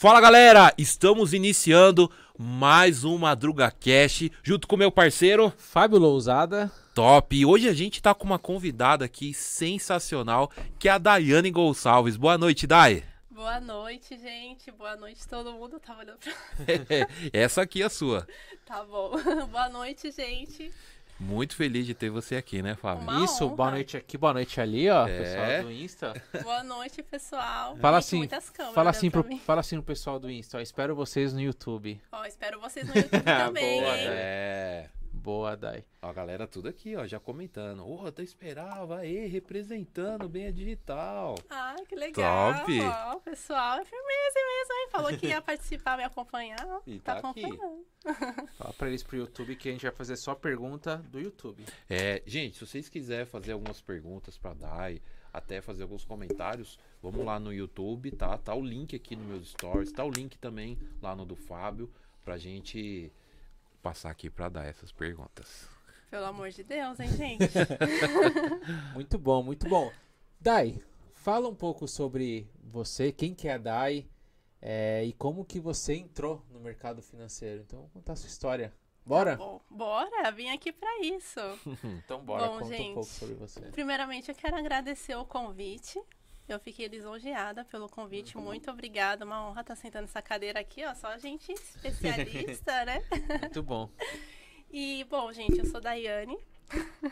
Fala galera, estamos iniciando mais um Madruga Cash junto com meu parceiro Fábio Lousada. Top. E hoje a gente tá com uma convidada aqui sensacional, que é a Daiane Gonçalves. Boa noite, Dai. Boa noite, gente. Boa noite, todo mundo. Tá olhando pra... Essa aqui é a sua. Tá bom. Boa noite, gente. Muito feliz de ter você aqui, né, Fábio? Uma Isso, honra. boa noite aqui, boa noite ali, ó, É. pessoal do Insta. Boa noite, pessoal. Fala assim, muitas câmeras fala assim, pro, fala assim no pessoal do Insta, ó, espero vocês no YouTube. Ó, espero vocês no YouTube também, Boa, hein? É. Boa, Dai. Ó, a galera tudo aqui, ó, já comentando. Ô, oh, eu esperava aí, representando bem a digital. Ah, que legal. Top. Ó, o pessoal é firmeza mesmo, hein? Falou que ia participar, me acompanhar. E tá, tá aqui. acompanhando. Fala pra eles pro YouTube que a gente vai fazer só pergunta do YouTube. É, gente, se vocês quiserem fazer algumas perguntas pra Dai, até fazer alguns comentários, vamos lá no YouTube, tá? Tá o link aqui no meus stories, tá o link também lá no do Fábio, pra gente passar aqui pra dar essas perguntas. Pelo amor de Deus, hein, gente? Muito bom, muito bom. Dai, fala um pouco sobre você, quem que é a Dai é, e como que você entrou no mercado financeiro. Então, contar a sua história. Bora? Bom, bora, vim aqui pra isso. Então bora, Bom, conta um gente. pouco sobre você. Primeiramente, eu quero agradecer o convite. Eu fiquei lisonjeada pelo convite. Muito obrigada. Uma honra estar sentando nessa cadeira aqui, ó. Só gente especialista, né? Muito bom. E, bom, gente, eu sou Daiane.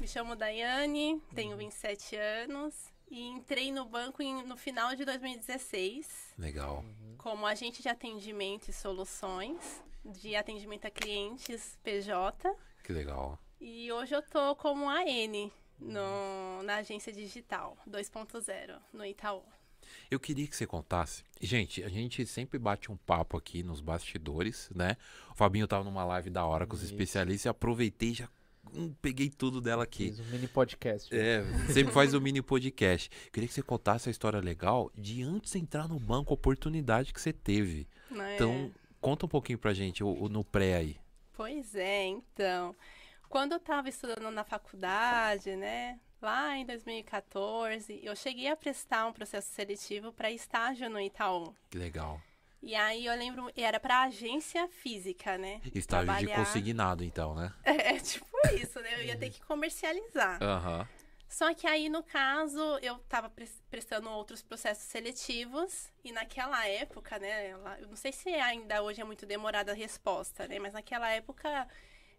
Me chamo Daiane, tenho 27 anos. E entrei no banco em- no final de 2016 Legal. como agente de atendimento e soluções de atendimento a clientes PJ. Que legal. E hoje eu tô como AN no, na agência digital 2.0 no Itaú. Eu queria que você contasse. Gente, a gente sempre bate um papo aqui nos bastidores, né? O Fabinho tava numa live da hora com os Isso. especialistas e aproveitei e já hum, peguei tudo dela aqui. Fiz um mini podcast. É, sempre faz o mini podcast. Queria que você contasse a história legal de antes de entrar no banco, a oportunidade que você teve. Né? Então, conta um pouquinho pra gente o, o no pré aí. Pois é, então. Quando eu estava estudando na faculdade, né? Lá em 2014, eu cheguei a prestar um processo seletivo para estágio no Itaú. Que legal. E aí eu lembro, era para agência física, né? Estágio de Trabalhar- consignado, então, né? É, tipo isso, né? Eu ia ter que comercializar. Aham. Só que aí, no caso, eu estava prestando outros processos seletivos e naquela época, né, eu não sei se ainda hoje é muito demorada a resposta, né, mas naquela época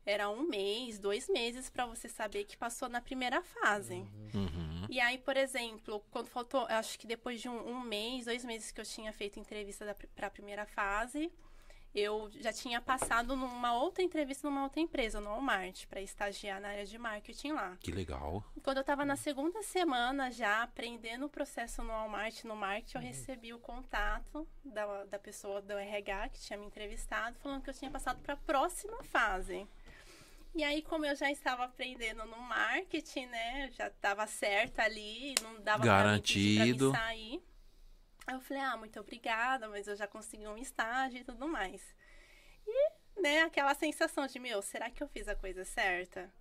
era um mês, dois meses para você saber que passou na primeira fase. Uhum. E aí, por exemplo, quando faltou, acho que depois de um, um mês, dois meses que eu tinha feito entrevista para a primeira fase, eu já tinha passado numa outra entrevista numa outra empresa, no Walmart, para estagiar na área de marketing lá. Que legal. Quando eu tava na segunda semana já aprendendo o processo no Walmart, no marketing, eu recebi o contato da, da pessoa do RH que tinha me entrevistado, falando que eu tinha passado para a próxima fase. E aí, como eu já estava aprendendo no marketing, né, já estava certa ali, não dava mim pedir pra Garantido. me sair. Aí eu falei, ah, muito obrigada, mas eu já consegui um estágio e tudo mais. E, né, aquela sensação de, meu, será que eu fiz a coisa certa?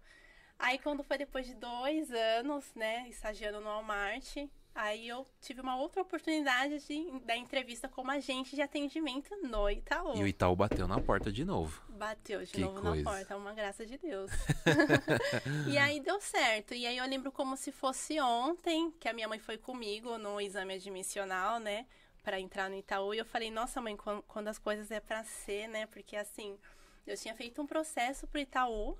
Aí quando foi depois de dois anos, né, estagiando no Walmart, aí eu tive uma outra oportunidade de, da entrevista como agente de atendimento no Itaú. E o Itaú bateu na porta de novo. Bateu de Que novo coisa. na porta, uma graça de Deus. e aí deu certo. E aí eu lembro como se fosse ontem, que a minha mãe foi comigo no exame admissional, né? Pra entrar no Itaú. E eu falei, nossa mãe, quando, quando as coisas é pra ser, né? Porque assim, eu tinha feito um processo pro Itaú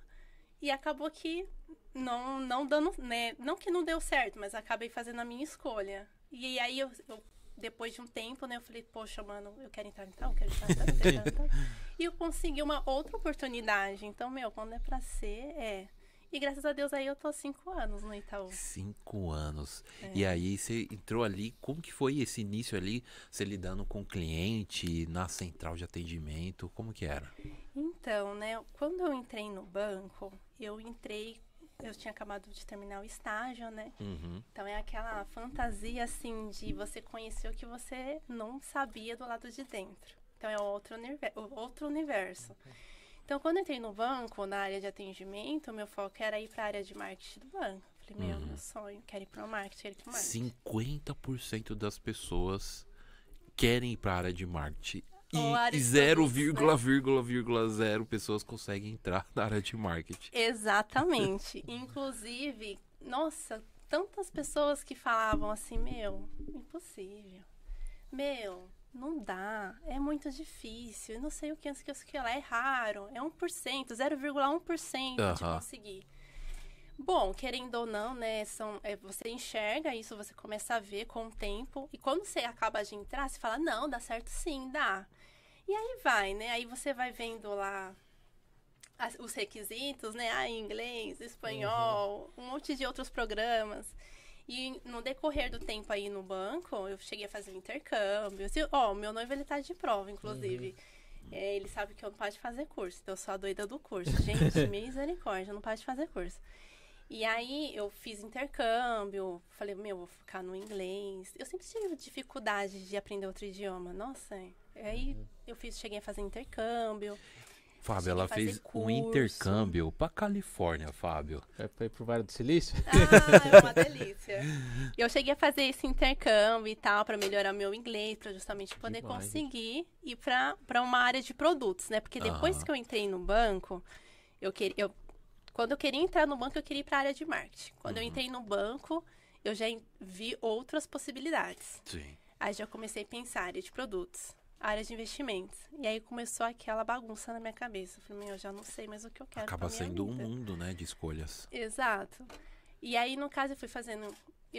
e acabou que não, não dando, né? Não que não deu certo, mas acabei fazendo a minha escolha. E aí eu, eu- depois de um tempo, né, eu falei, poxa, mano, eu quero entrar no Itaú, quero entrar quero. E eu consegui uma outra oportunidade. Então, meu, quando é pra ser, é. E graças a Deus aí eu tô há cinco anos no Itaú. Cinco anos. É. E aí você entrou ali, como que foi esse início ali, você lidando com o cliente, na central de atendimento, como que era? Então, né, quando eu entrei no banco, eu entrei, eu tinha acabado de terminar o estágio, né? Uhum. Então é aquela fantasia assim de você conhecer o que você não sabia do lado de dentro. Então é outro, outro universo. Então, quando eu entrei no banco, na área de atendimento, meu foco era ir para a área de marketing do banco. Falei, meu, Uhum. meu sonho, quero ir para o marketing, quero ir para o marketing. 50% das pessoas querem ir para a área de marketing. E Ou área de 0,0,0 pessoas conseguem entrar na área de marketing. Exatamente. Inclusive, nossa, tantas pessoas que falavam assim, meu, impossível. Meu, não dá, é muito difícil, eu não sei o que, o que, não sei lá, é raro, é 1%, 0,1% de Aham. conseguir. Bom, querendo ou não, né, são, é, você enxerga isso, você começa a ver com o tempo, e quando você acaba de entrar, você fala, não, dá certo sim, dá. E aí vai, né, aí você vai vendo lá as- os requisitos, né, ah, inglês, espanhol, um monte de outros programas. E no decorrer do tempo aí no banco, eu cheguei a fazer intercâmbio. Ó, o meu noivo ele tá de prova, inclusive. É, ele sabe que eu não paro de fazer curso, então eu sou a doida do curso. Gente, misericórdia, eu não paro de fazer curso. E aí eu fiz intercâmbio, falei, meu, vou focar no inglês. Eu sempre tive dificuldade de aprender outro idioma. Nossa, aí eu fiz, cheguei a fazer intercâmbio. Fábio, ela fez um curso. intercâmbio pra Califórnia, Fábio. Vai pra ir pro Vale do Silício? Ah, é uma delícia. Eu cheguei a fazer esse intercâmbio e tal, pra melhorar meu inglês, pra justamente poder Demais. conseguir ir pra pra uma área de produtos, né? Porque depois Aham. que eu entrei no banco, eu queria. Eu, quando eu queria entrar no banco, eu queria ir pra área de marketing. Quando eu Uhum. entrei no banco, eu já vi outras possibilidades. Sim. Aí já comecei a pensar área de produtos, área de investimentos. E aí começou aquela bagunça na minha cabeça. Eu falei, meu, eu já não sei mais o que eu quero. Acaba sendo um vida. mundo, né, de escolhas. Exato. E aí, no caso, eu fui fazendo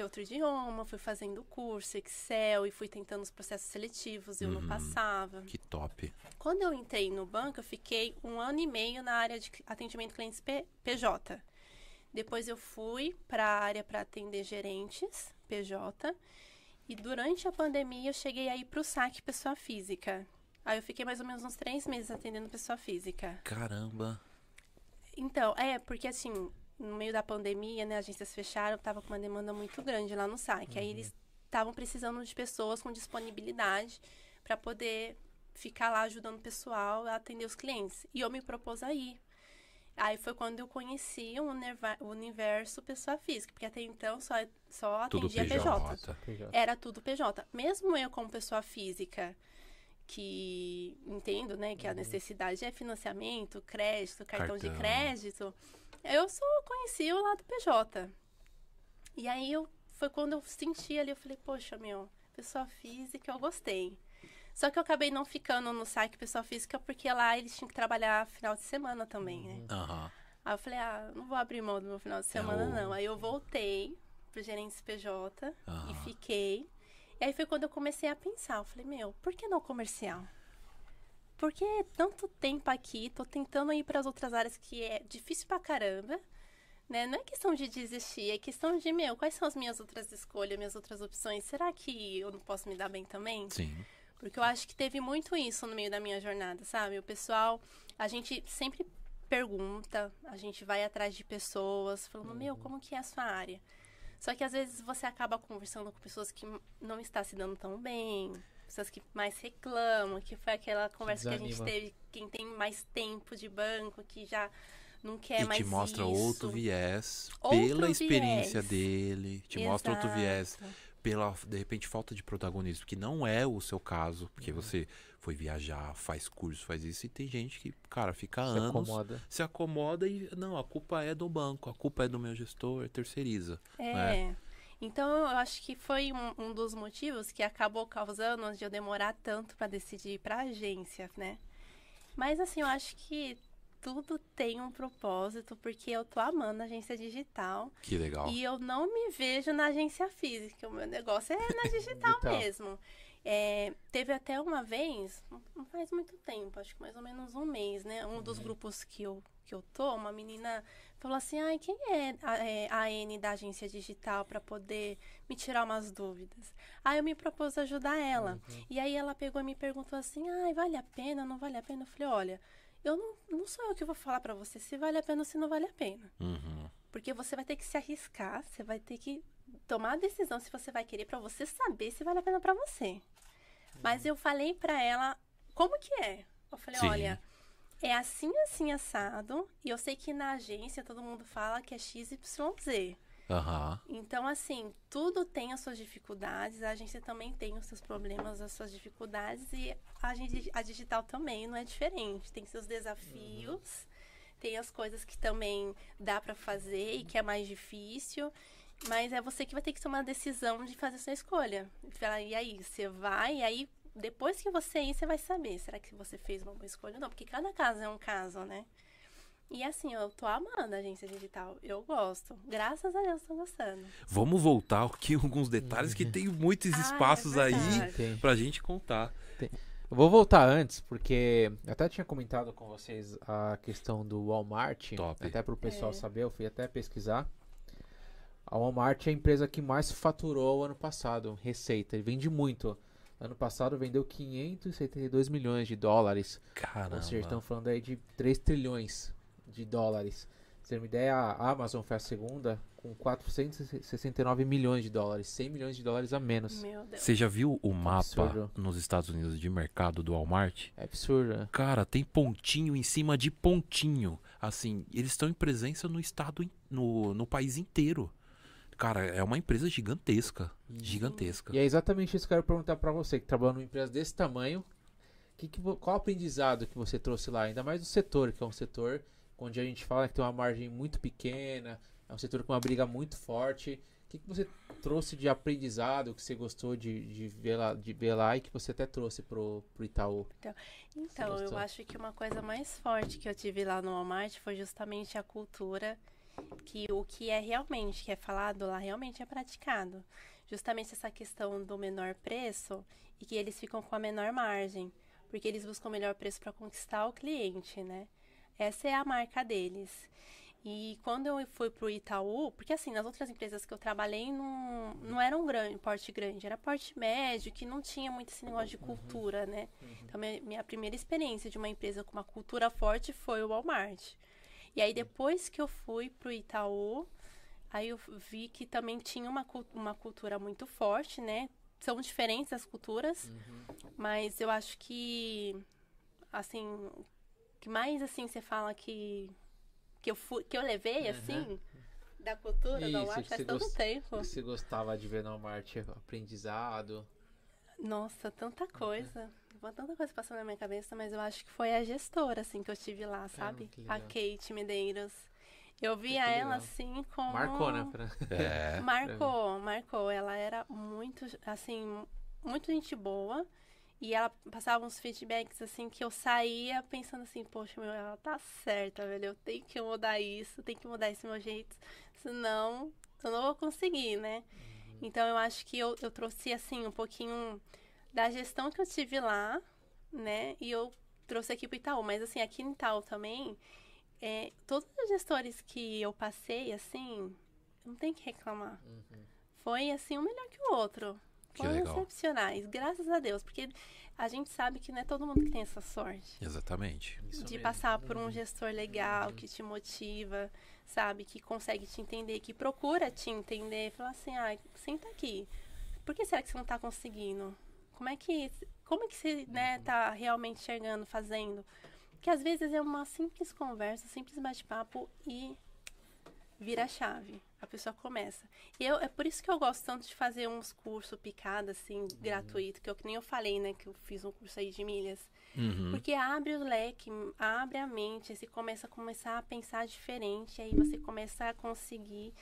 outro idioma, fui fazendo curso, Excel, e fui tentando os processos seletivos, e eu Uhum. não passava. Que top. Quando eu entrei no banco, eu fiquei um ano e meio na área de atendimento clientes P- PJ. Depois eu fui para a área para atender gerentes PJ. E durante a pandemia eu cheguei aí para o saque pessoa física. Aí eu fiquei mais ou menos uns três meses atendendo pessoa física. Caramba. Então, é, porque assim, no meio da pandemia, né, agências fecharam, tava com uma demanda muito grande lá no saque. Aí eles estavam precisando de pessoas com disponibilidade para poder ficar lá ajudando o pessoal a atender os clientes. E eu me propus a ir. Aí foi quando eu conheci o univer- o universo pessoa física, porque até então só, só atendia PJ. PJ. era tudo PJ. Mesmo eu como pessoa física, que entendo, né, que a necessidade é financiamento, crédito, cartão, de Cartão. crédito, eu só conheci o lado PJ. E aí eu foi quando eu senti ali, eu falei, poxa, meu, pessoa física, eu gostei. Só que eu acabei não ficando no site pessoa física porque lá eles tinham que trabalhar final de semana também, né? Aham. Aí eu falei, ah, não vou abrir mão do meu final de semana, o- não. Aí eu voltei pro gerente PJ Aham. e fiquei. E aí foi quando eu comecei a pensar. Eu falei, meu, por que não comercial? Porque tanto tempo aqui, tô tentando ir para as outras áreas que é difícil pra caramba. Né? Não é questão de desistir, é questão de, meu, quais são as minhas outras escolhas, minhas outras opções? Será que eu não posso me dar bem também? Sim. Porque eu acho que teve muito isso no meio da minha jornada, sabe? O pessoal, a gente sempre pergunta, a gente vai atrás de pessoas, falando, meu, como que é a sua área? Só que às vezes você acaba conversando com pessoas que não está se dando tão bem, pessoas que mais reclamam, que foi aquela conversa que a gente teve, quem tem mais tempo de banco, que já não quer e mais te mostra isso. outro viés Outro pela experiência viés. dele. Te mostra outro viés Exato. Pela, de repente, falta de protagonismo, que não é o seu caso, porque Uhum. você foi viajar, faz curso, faz isso, e tem gente que, cara, fica Se anos, acomoda. se acomoda e, não, a culpa é do banco, a culpa é do meu gestor, terceiriza. É. né? Então, eu acho que foi um, um dos motivos que acabou causando de eu demorar tanto para decidir ir pra agência, né? Mas, assim, eu acho que tudo tem um propósito, porque eu tô amando a agência digital. Que legal. E eu não me vejo na agência física. O meu negócio é na digital Digital. mesmo. É, teve até uma vez, não faz muito tempo, acho que mais ou menos um mês, né? Um dos grupos que eu, que eu tô, uma menina falou assim: ai, quem é a, é, a N da agência digital para poder me tirar umas dúvidas? Aí eu me propus ajudar ela. E aí ela pegou e me perguntou assim: ai, vale a pena, não vale a pena? Eu falei: olha, eu não, não sou eu que vou falar para você se vale a pena ou se não vale a pena. Uhum. Porque você vai ter que se arriscar, você vai ter que tomar a decisão se você vai querer pra você saber se vale a pena pra você. Mas eu falei pra ela como que é. Eu falei, Sim. olha, é assim, assim, assado. E eu sei que na agência todo mundo fala que é XYZ. Aham. Então, assim, tudo tem as suas dificuldades, a agência também tem os seus problemas, as suas dificuldades, e a, gente, a digital também não é diferente. Tem seus desafios, tem as coisas que também dá pra fazer e que é mais difícil. Mas é você que vai ter que tomar a decisão de fazer a sua escolha. Falar, E aí, você vai, e aí, depois que você ir, você vai saber. Será que você fez uma boa escolha ou não? Porque cada caso é um caso, né? E assim, eu tô amando a agência digital. Eu gosto. Graças a Deus, tô gostando. Vamos voltar aqui alguns detalhes que tem muitos Ah, é espaços aí. Tem. pra gente contar. Eu vou voltar antes, porque eu até tinha comentado com vocês a questão do Walmart. Top. Até pro pessoal É. saber, eu fui até pesquisar. A Walmart é a empresa que mais faturou ano passado, receita. Ele vende muito. Ano passado vendeu 572 milhões de dólares. Caramba. Ou seja, estão falando aí de 3 trilhões de dólares. Pra você ter uma ideia, a Amazon foi a segunda com 469 milhões de dólares. 100 milhões de dólares a menos. Meu Deus. Você já viu o mapa absurdo. nos Estados Unidos de mercado do Walmart? É absurdo. né? Cara, tem pontinho em cima de pontinho. Assim, eles estão em presença no estado, no, no país inteiro. Cara, é uma empresa gigantesca. Gigantesca. E é exatamente isso que eu quero perguntar pra você, que trabalha numa empresa desse tamanho. Que que qual o aprendizado que você trouxe lá? Ainda mais do setor, que é um setor onde a gente fala que tem uma margem muito pequena, é um setor com uma briga muito forte. O que, que você trouxe de aprendizado que você gostou de, de, ver, lá, de ver lá e que você até trouxe pro, pro Itaú? Então, eu gostou? acho que uma coisa mais forte que eu tive lá no Walmart foi justamente a cultura, que o que é realmente, que é falado lá, realmente é praticado. Justamente essa questão do menor preço e que eles ficam com a menor margem, porque eles buscam o melhor preço para conquistar o cliente, né? Essa é a marca deles. E quando eu fui pro Itaú, porque assim, nas outras empresas que eu trabalhei não, não era um grande, porte grande, era porte médio, que não tinha muito esse negócio de cultura, né? Então, minha, primeira experiência de uma empresa com uma cultura forte foi o Walmart. E aí, depois que eu fui pro Itaú, aí eu vi que também tinha uma, uma cultura muito forte, né? São diferentes as culturas, mas eu acho que, assim, que mais, assim, você fala que, que, eu, fui, que eu levei, assim, da cultura Isso, Walmart que faz tanto gost- tempo. você gostava de ver no Walmart? Aprendizado? Nossa, tanta coisa. Tanta coisa passando na minha cabeça, mas eu acho que foi a gestora, assim, que eu tive lá, sabe? que a. Kate Medeiros. Eu via ela legal. assim como. Marcou, né? Pra- É. Marcou, marcou. Ela era muito, assim, muito gente boa. E ela passava uns feedbacks, assim, que eu saía pensando assim, poxa, meu, ela tá certa, velho. Eu tenho que mudar isso, tenho que mudar esse meu jeito. Senão, eu não vou conseguir, né? Então, eu acho que eu, eu trouxe, assim, um pouquinho da gestão que eu tive lá, né? E eu trouxe aqui pro Itaú. Mas, assim, aqui no Itaú também, é, todos os gestores que eu passei, assim, não tem que reclamar. Foi, assim, um melhor que o outro. Que Foram legal. excepcionais, graças a Deus. Porque a gente sabe que não é todo mundo que tem essa sorte. Exatamente. Isso de mesmo. passar por um gestor legal, que te motiva, sabe? Que consegue te entender, que procura te entender. Fala assim, ah, senta aqui. Por que será que você não tá conseguindo? Como é que, como é que você, né, tá realmente chegando, fazendo? Que às vezes é uma simples conversa, simples bate-papo e vira a chave. A pessoa começa. E eu, é por isso que eu gosto tanto de fazer uns cursos picada, assim, gratuito, que eu que nem eu falei, né, que eu fiz um curso aí de milhas. Uhum. Porque abre o leque, abre a mente, você começa a começar a pensar diferente, aí você começa a conseguir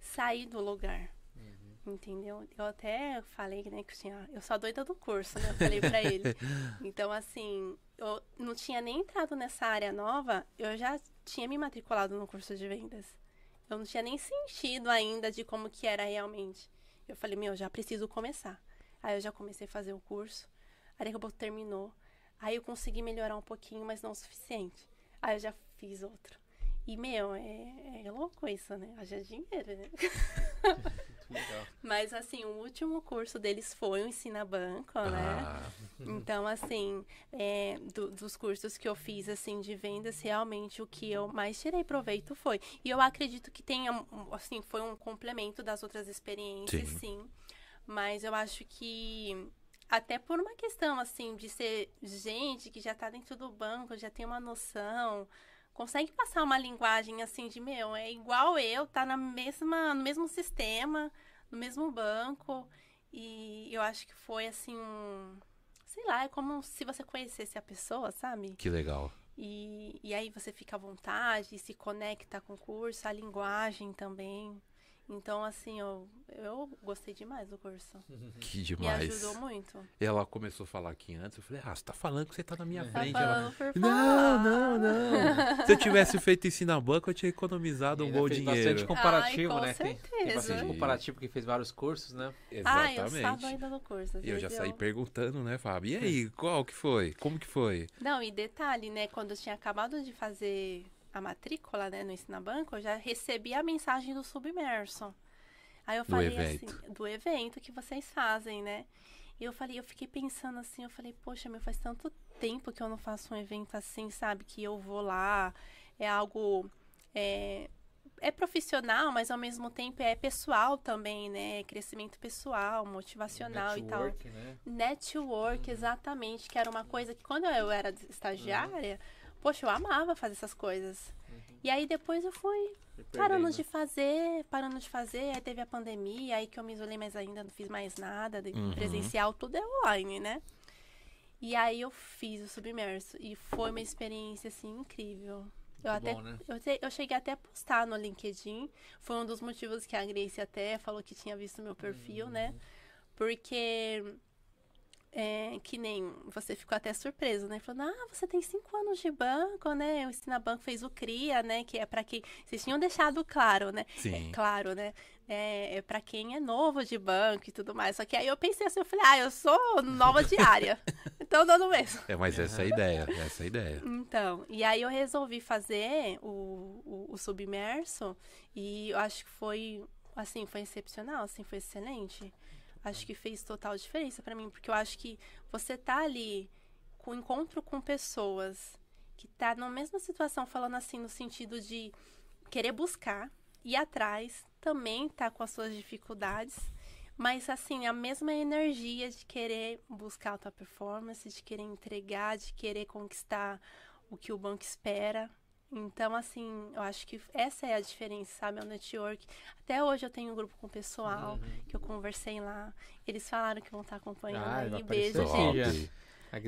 sair do lugar. Entendeu? Eu até falei, né, que eu tinha. Eu sou a doida do curso, né? Eu falei pra ele. Então, assim, eu não tinha nem entrado nessa área nova, eu já tinha me matriculado no curso de vendas. Eu não tinha nem sentido ainda de como que era realmente. Eu falei, meu, já preciso começar. Aí eu já comecei a fazer o curso. Aí daqui a pouco terminou. Aí eu consegui melhorar um pouquinho, mas não o suficiente. Aí eu já fiz outro. E, meu, é, é louco isso, né? Haja dinheiro, né? Legal. Mas, assim, o último curso deles foi o Ensina Banco, né? Ah, Então, assim, é, do- dos cursos que eu fiz, assim, de vendas, realmente o que eu mais tirei proveito foi. E eu acredito que tenha, assim, foi um complemento das outras experiências, Sim. sim. Mas eu acho que, até por uma questão, assim, de ser gente que já tá dentro do banco, já tem uma noção, consegue passar uma linguagem assim de meu, é igual eu, tá na mesma, no mesmo sistema, no mesmo banco. E eu acho que foi assim um. Sei lá, é como se você conhecesse a pessoa, sabe? Que legal. E, e aí você fica à vontade, se conecta com o curso, a linguagem também. Então, assim, eu, eu gostei demais do curso. Que Me demais. ajudou muito. Ela começou a falar aqui antes, eu falei, ah, você tá falando que você tá na minha Tá frente. Ela, não, não, não. Se eu tivesse feito isso na banca, eu tinha economizado um Ainda bom fez dinheiro. bastante comparativo, Ai, com né? Tem, tem certeza. bastante comparativo que fez vários cursos, né? Ah, eu Exatamente. estava ainda no curso. E eu já saí perguntando, né, Fábio? E aí, qual que foi? Como que foi? Não, e detalhe, né? Quando eu tinha acabado de fazer a matrícula, né, no Ensina Banco, eu já recebi a mensagem do Submerso. Aí eu Do falei evento. assim, do evento que vocês fazem, né? E eu falei, eu fiquei pensando assim, eu falei, poxa, meu, faz tanto tempo que eu não faço um evento assim, sabe? Que eu vou lá, é algo. É, é profissional, mas ao mesmo tempo é pessoal também, né? Crescimento pessoal, motivacional e tal. Network, né? Network, exatamente, que era uma coisa que quando eu era estagiária, poxa, eu amava fazer essas coisas. E aí depois eu fui Foi parando perdendo. de fazer, parando de fazer, aí teve a pandemia, aí que eu me isolei mais ainda, não fiz mais nada, de- Uhum. presencial, tudo é online, né? E aí eu fiz o submerso e foi uma experiência assim incrível. Eu até bom, né? eu, te- eu cheguei até a postar no LinkedIn. Foi um dos motivos que a Grace até falou que tinha visto meu perfil, Uhum. né? Porque é, que nem você ficou até surpreso, né? Falando, ah, você tem cinco anos de banco, né? O Ensina Banco fez o CRIA, né? Que é para quem. Vocês tinham deixado claro, né? Sim. É, claro, né? É, é para quem é novo de banco e tudo mais. Só que aí eu pensei assim, eu falei, ah, eu sou nova diária. então dando mesmo. É, mas essa é a ideia, essa é a ideia. Então, e aí eu resolvi fazer o, o, o submerso e eu acho que foi, assim, foi excepcional, assim, foi excelente. Acho que fez total diferença pra mim, porque eu acho que você tá ali com encontro com pessoas que tá na mesma situação, falando assim, no sentido de querer buscar, ir atrás, também tá com as suas dificuldades, mas assim, a mesma energia de querer buscar a tua performance, de querer entregar, de querer conquistar o que o banco espera. Então, assim, eu acho que essa é a diferença, sabe? É o network. Até hoje eu tenho um grupo com o pessoal que eu conversei lá. Eles falaram que vão estar acompanhando Ah, aí. Beijo, gente. A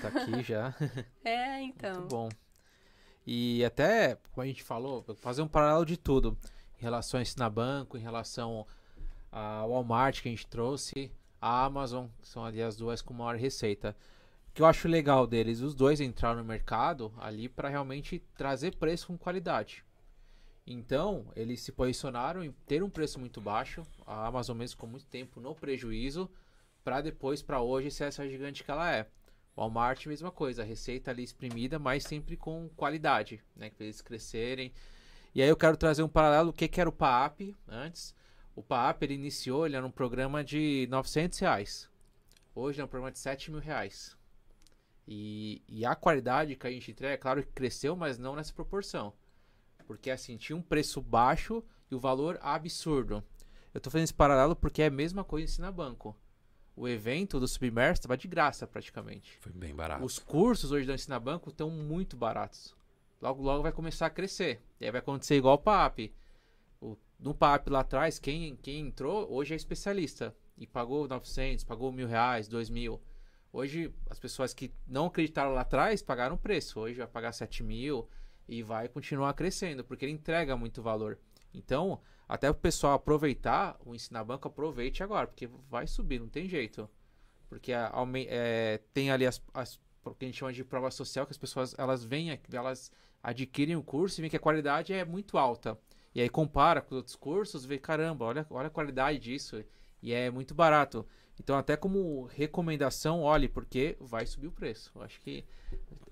tá aqui já. É, então. Muito bom. E até, como a gente falou, fazer um paralelo de tudo. Em relação a ensinar banco, em relação ao Walmart que a gente trouxe, a Amazon, que são ali as duas com maior receita. Que eu acho legal deles, os dois entraram no mercado ali para realmente trazer preço com qualidade. Então, eles se posicionaram em ter um preço muito baixo. A Amazon mesmo ficou muito tempo no prejuízo, para depois, para hoje, ser essa gigante que ela é. Walmart, mesma coisa, a receita ali exprimida, mas sempre com qualidade, né? Que eles crescerem. E aí eu quero trazer um paralelo, o que, que era o PAP antes. O PAP, ele iniciou, ele era um programa de 900 reais. Hoje é um programa de 7 mil reais. E, e a qualidade que a gente entrega, é claro que cresceu, mas não nessa proporção. Porque assim, tinha um preço baixo e o valor absurdo. Eu tô fazendo esse paralelo porque é a mesma coisa ensina banco. O evento do Submerso estava de graça praticamente. Foi bem barato. Os cursos hoje do Ensina Banco estão muito baratos. Logo, logo vai começar a crescer. E aí vai acontecer igual o PAP. O, no PAP lá atrás, quem, quem entrou hoje é especialista. E pagou 900, pagou mil reais, dois mil. Hoje, as pessoas que não acreditaram lá atrás pagaram preço. Hoje vai pagar 7 mil e vai continuar crescendo, porque ele entrega muito valor. Então, até o pessoal aproveitar o Ensina Banco, aproveite agora, porque vai subir, não tem jeito. Porque aume- é, tem ali as, as o que a gente chama de prova social, que as pessoas elas vêm, elas adquirem o curso e veem que a qualidade é muito alta. E aí compara com os outros cursos, vê, caramba, olha, olha a qualidade disso. E é muito barato. Então, até como recomendação, olhe, porque vai subir o preço. Eu Acho que,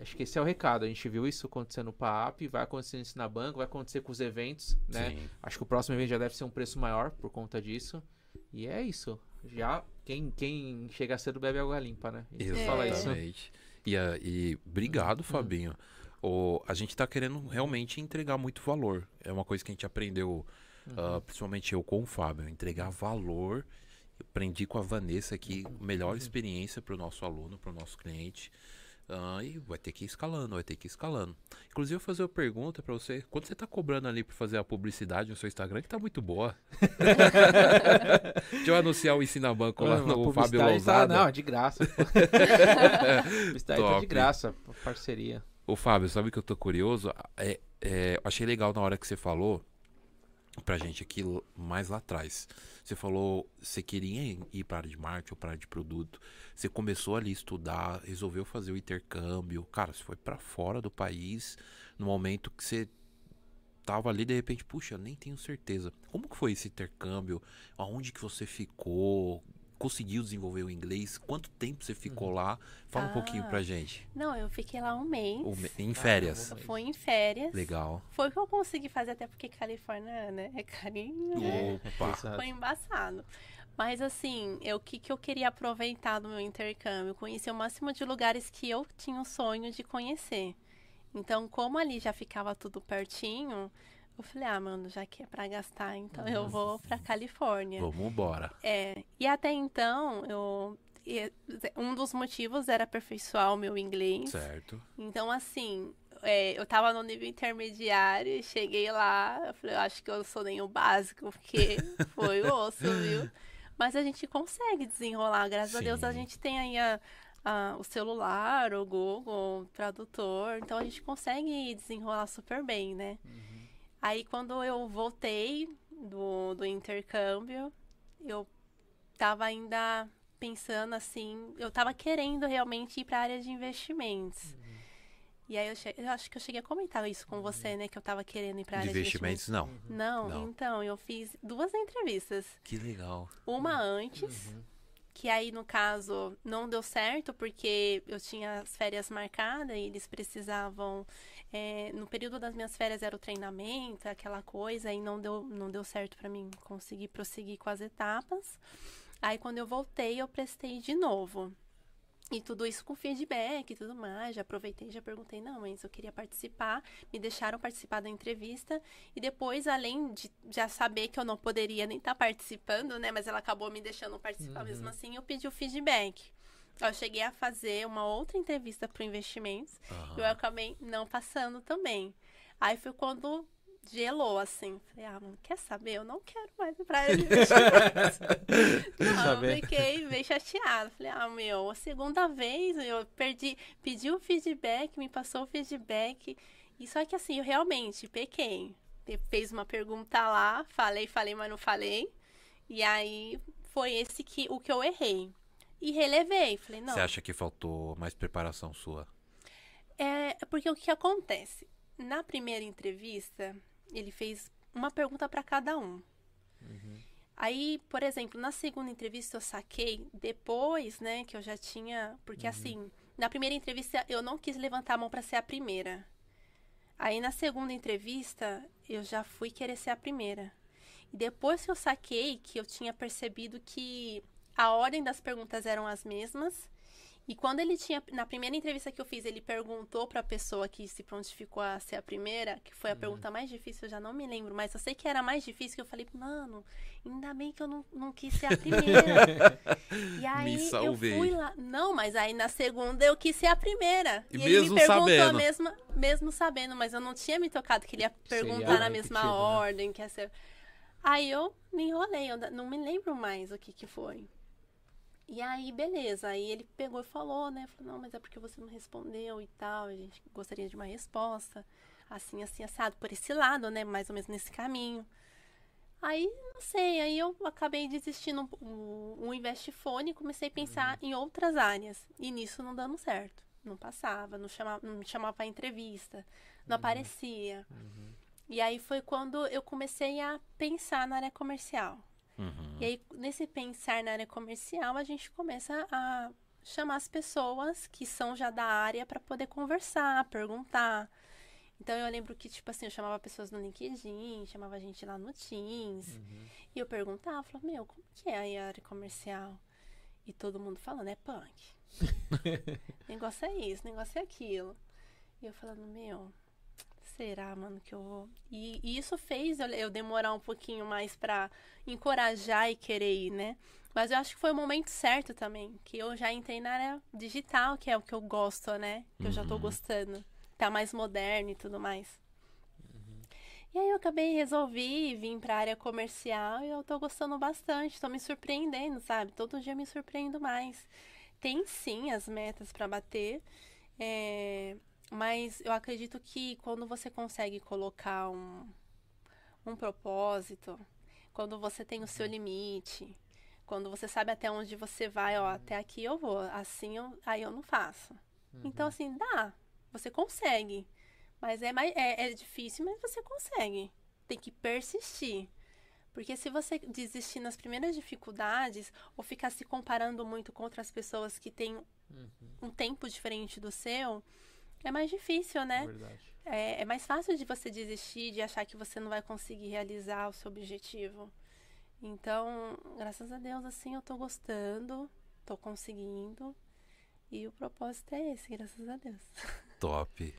acho que esse é o recado. A gente viu isso acontecendo no PAP, vai acontecer isso na banca, vai acontecer com os eventos, né? Sim. Acho que o próximo evento já deve ser um preço maior por conta disso. E é isso. Já quem, quem chega cedo bebe água limpa, né? A gente fala isso. Exatamente. E, e obrigado, Fabinho. O, a gente tá querendo realmente entregar muito valor. É uma coisa que a gente aprendeu, ah, principalmente eu com o Fábio, entregar valor. Eu aprendi com a Vanessa aqui, melhor experiência para o nosso aluno, para o nosso cliente. Ah, e vai ter que ir escalando, vai ter que ir escalando. Inclusive, eu vou fazer uma pergunta pra você. Quanto você tá cobrando ali pra fazer a publicidade no seu Instagram, que tá muito boa. Deixa eu anunciar o Ensina Banco lá A no Fábio tá- Lousada. não, é de graça. publicidade tá de graça, parceria. Ô, Fábio, sabe o que eu tô curioso? É, é, achei legal na hora que você falou pra gente aqui mais lá atrás. Você falou, você queria ir para área de marketing ou para área de produto. Você começou ali a estudar, resolveu fazer o intercâmbio. Cara, você foi pra fora do país no momento que você tava ali de repente, puxa, nem tenho certeza. Como que foi esse intercâmbio? Aonde que você ficou? Conseguiu desenvolver o inglês? Quanto tempo você ficou lá? Fala um pouquinho Ah. pra gente. Não, eu fiquei lá um mês. O me- Em férias. Foi em férias. Legal. Foi o que eu consegui fazer, até porque Califórnia, né? É carinho. né? Opa. Foi embaçado. Mas assim, eu- o que, que eu queria aproveitar do meu intercâmbio? Conhecer o máximo de lugares que eu tinha o sonho de conhecer. Então, como ali já ficava tudo pertinho, eu falei, ah, mano, já que é pra gastar, então eu vou pra Califórnia. Vamos embora. É, e até então, eu, um dos motivos era aperfeiçoar o meu inglês. Certo. Então, assim, é, eu tava no nível intermediário, e cheguei lá, eu falei, eu acho que eu sou nem o básico, porque foi osso, viu? Mas a gente consegue desenrolar, graças a Deus a Sim. gente tem aí a- a- o celular, o Google, o tradutor, então a gente consegue desenrolar super bem, né? Aí quando eu voltei do, do intercâmbio, eu tava ainda pensando assim, eu tava querendo realmente ir para a área de investimentos. E aí eu, che- eu acho que eu cheguei a comentar isso com você, né, que eu tava querendo ir para a De área de investimentos. investimentos, não. Não, Não. então eu fiz duas entrevistas, Que legal. uma antes, que aí no caso não deu certo porque eu tinha as férias marcadas e eles precisavam é, no período das minhas férias era o treinamento, aquela coisa, e não deu, não deu certo pra mim conseguir prosseguir com as etapas. Aí quando eu voltei, eu prestei de novo. E tudo isso com feedback e tudo mais. Já aproveitei, já perguntei, não, mas eu queria participar. Me deixaram participar da entrevista. E depois, além de já saber que eu não poderia nem estar participando, né? Mas ela acabou me deixando participar mesmo assim, eu pedi o feedback. Eu cheguei a fazer uma outra entrevista para investimentos. Aham. Eu acabei não passando também. Aí foi quando gelou, assim. Falei, ah, mano, quer saber? Eu não quero mais ir pra área de não, eu fiquei bem chateada. Falei, ah, meu, a segunda vez eu perdi, pedi o feedback, me passou o feedback. E só que assim, eu realmente pequei. Fez uma pergunta lá, falei, falei, mas não falei. E aí foi esse que o que eu errei. E relevei. Falei, não. Você acha que faltou mais preparação sua? É porque o que acontece? Na primeira entrevista, ele fez uma pergunta para cada um. Aí, por exemplo, na segunda entrevista eu saquei depois, né, que eu já tinha, porque assim, na primeira entrevista eu não quis levantar a mão para ser a primeira. Aí na segunda entrevista eu já fui querer ser a primeira. E depois que eu saquei que eu tinha percebido que a ordem das perguntas eram as mesmas, e quando ele tinha, na primeira entrevista que eu fiz, ele perguntou pra pessoa que se prontificou a ser a primeira, que foi a pergunta mais difícil, eu já não me lembro, mas eu sei que era mais difícil, que eu falei, mano, ainda bem que eu não, não quis ser a primeira. e aí eu salvei. fui lá. Não, mas aí na segunda eu quis ser a primeira. E E, ele me perguntou a sabendo. mesma, mesmo sabendo, mas eu não tinha me tocado que ele ia perguntar na mesma né? ordem, que ia ser. Aí eu me enrolei, eu não me lembro mais o que que foi. E aí, beleza. Aí ele pegou e falou, né? Falou, não, mas é porque você não respondeu e tal. A gente gostaria de uma resposta. Assim, assim, assado. Por esse lado, né? Mais ou menos nesse caminho. Aí, não sei. Aí eu acabei desistindo um, um Investfone e comecei a pensar em outras áreas. E nisso não dando certo. Não passava, não, chamava, não me chamava pra entrevista. Não aparecia. E aí foi quando eu comecei a pensar na área comercial. Uhum. E aí, nesse pensar na área comercial, a gente começa a chamar as pessoas que são já da área para poder conversar, perguntar. Então eu lembro que, tipo assim, eu chamava pessoas no LinkedIn, chamava gente lá no Teams. E eu perguntava, falava, meu, como que é aí a área comercial? E todo mundo falando, é punk. negócio é isso, negócio é aquilo. E eu falando, meu, será, mano, que eu vou. E, e isso fez eu, eu, demorar um pouquinho mais pra encorajar e querer ir, né? Mas eu acho que foi o momento certo também. Que eu já entrei na área digital, que é o que eu gosto, né? Que uhum. eu já tô uhum. gostando. Tá mais moderno e tudo mais. Uhum. E aí eu acabei, resolvi vir pra área comercial e eu tô gostando bastante. Tô me surpreendendo, sabe? Todo dia me surpreendo mais. Tem sim as metas para bater. É, mas eu acredito que quando você consegue colocar um, um propósito, quando você tem o seu uhum. limite, quando você sabe até onde você vai, ó, até aqui eu vou, assim eu, aí eu não faço. Uhum. Então, assim, dá, você consegue. Mas é, mais, é, é difícil, mas você consegue. Tem que persistir. Porque se você desistir nas primeiras dificuldades, ou ficar se comparando muito com outras pessoas que têm uhum. um tempo diferente do seu, é mais difícil, né? Verdade. É, é mais fácil de você desistir, de achar que você não vai conseguir realizar o seu objetivo. Então, graças a Deus, assim, eu tô gostando, tô conseguindo. E o propósito é esse, graças a Deus. Top.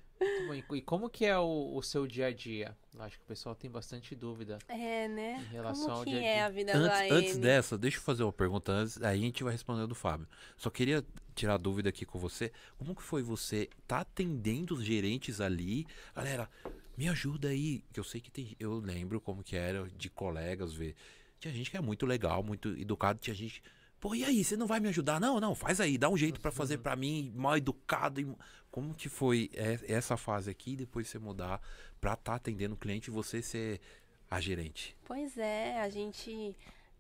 E como que é o, o, seu dia a dia? Acho que o pessoal tem bastante dúvida. É, né? Em relação como ao que dia a dia. é a vida antes, do AM? Antes dessa, deixa eu fazer uma pergunta antes, aí a gente vai responder do Fábio. Só queria tirar dúvida aqui com você. Como que foi você tá atendendo os gerentes ali? Galera, me ajuda aí. Que eu sei que tem, eu lembro como que era de colegas ver. Tinha gente que é muito legal, muito educado, tinha gente Pô, e aí, você não vai me ajudar? Não, não, faz aí, dá um jeito para fazer para mim, mal educado. E... Como que foi essa fase aqui, depois você mudar para estar tá atendendo o cliente e você ser a gerente? Pois é, a gente.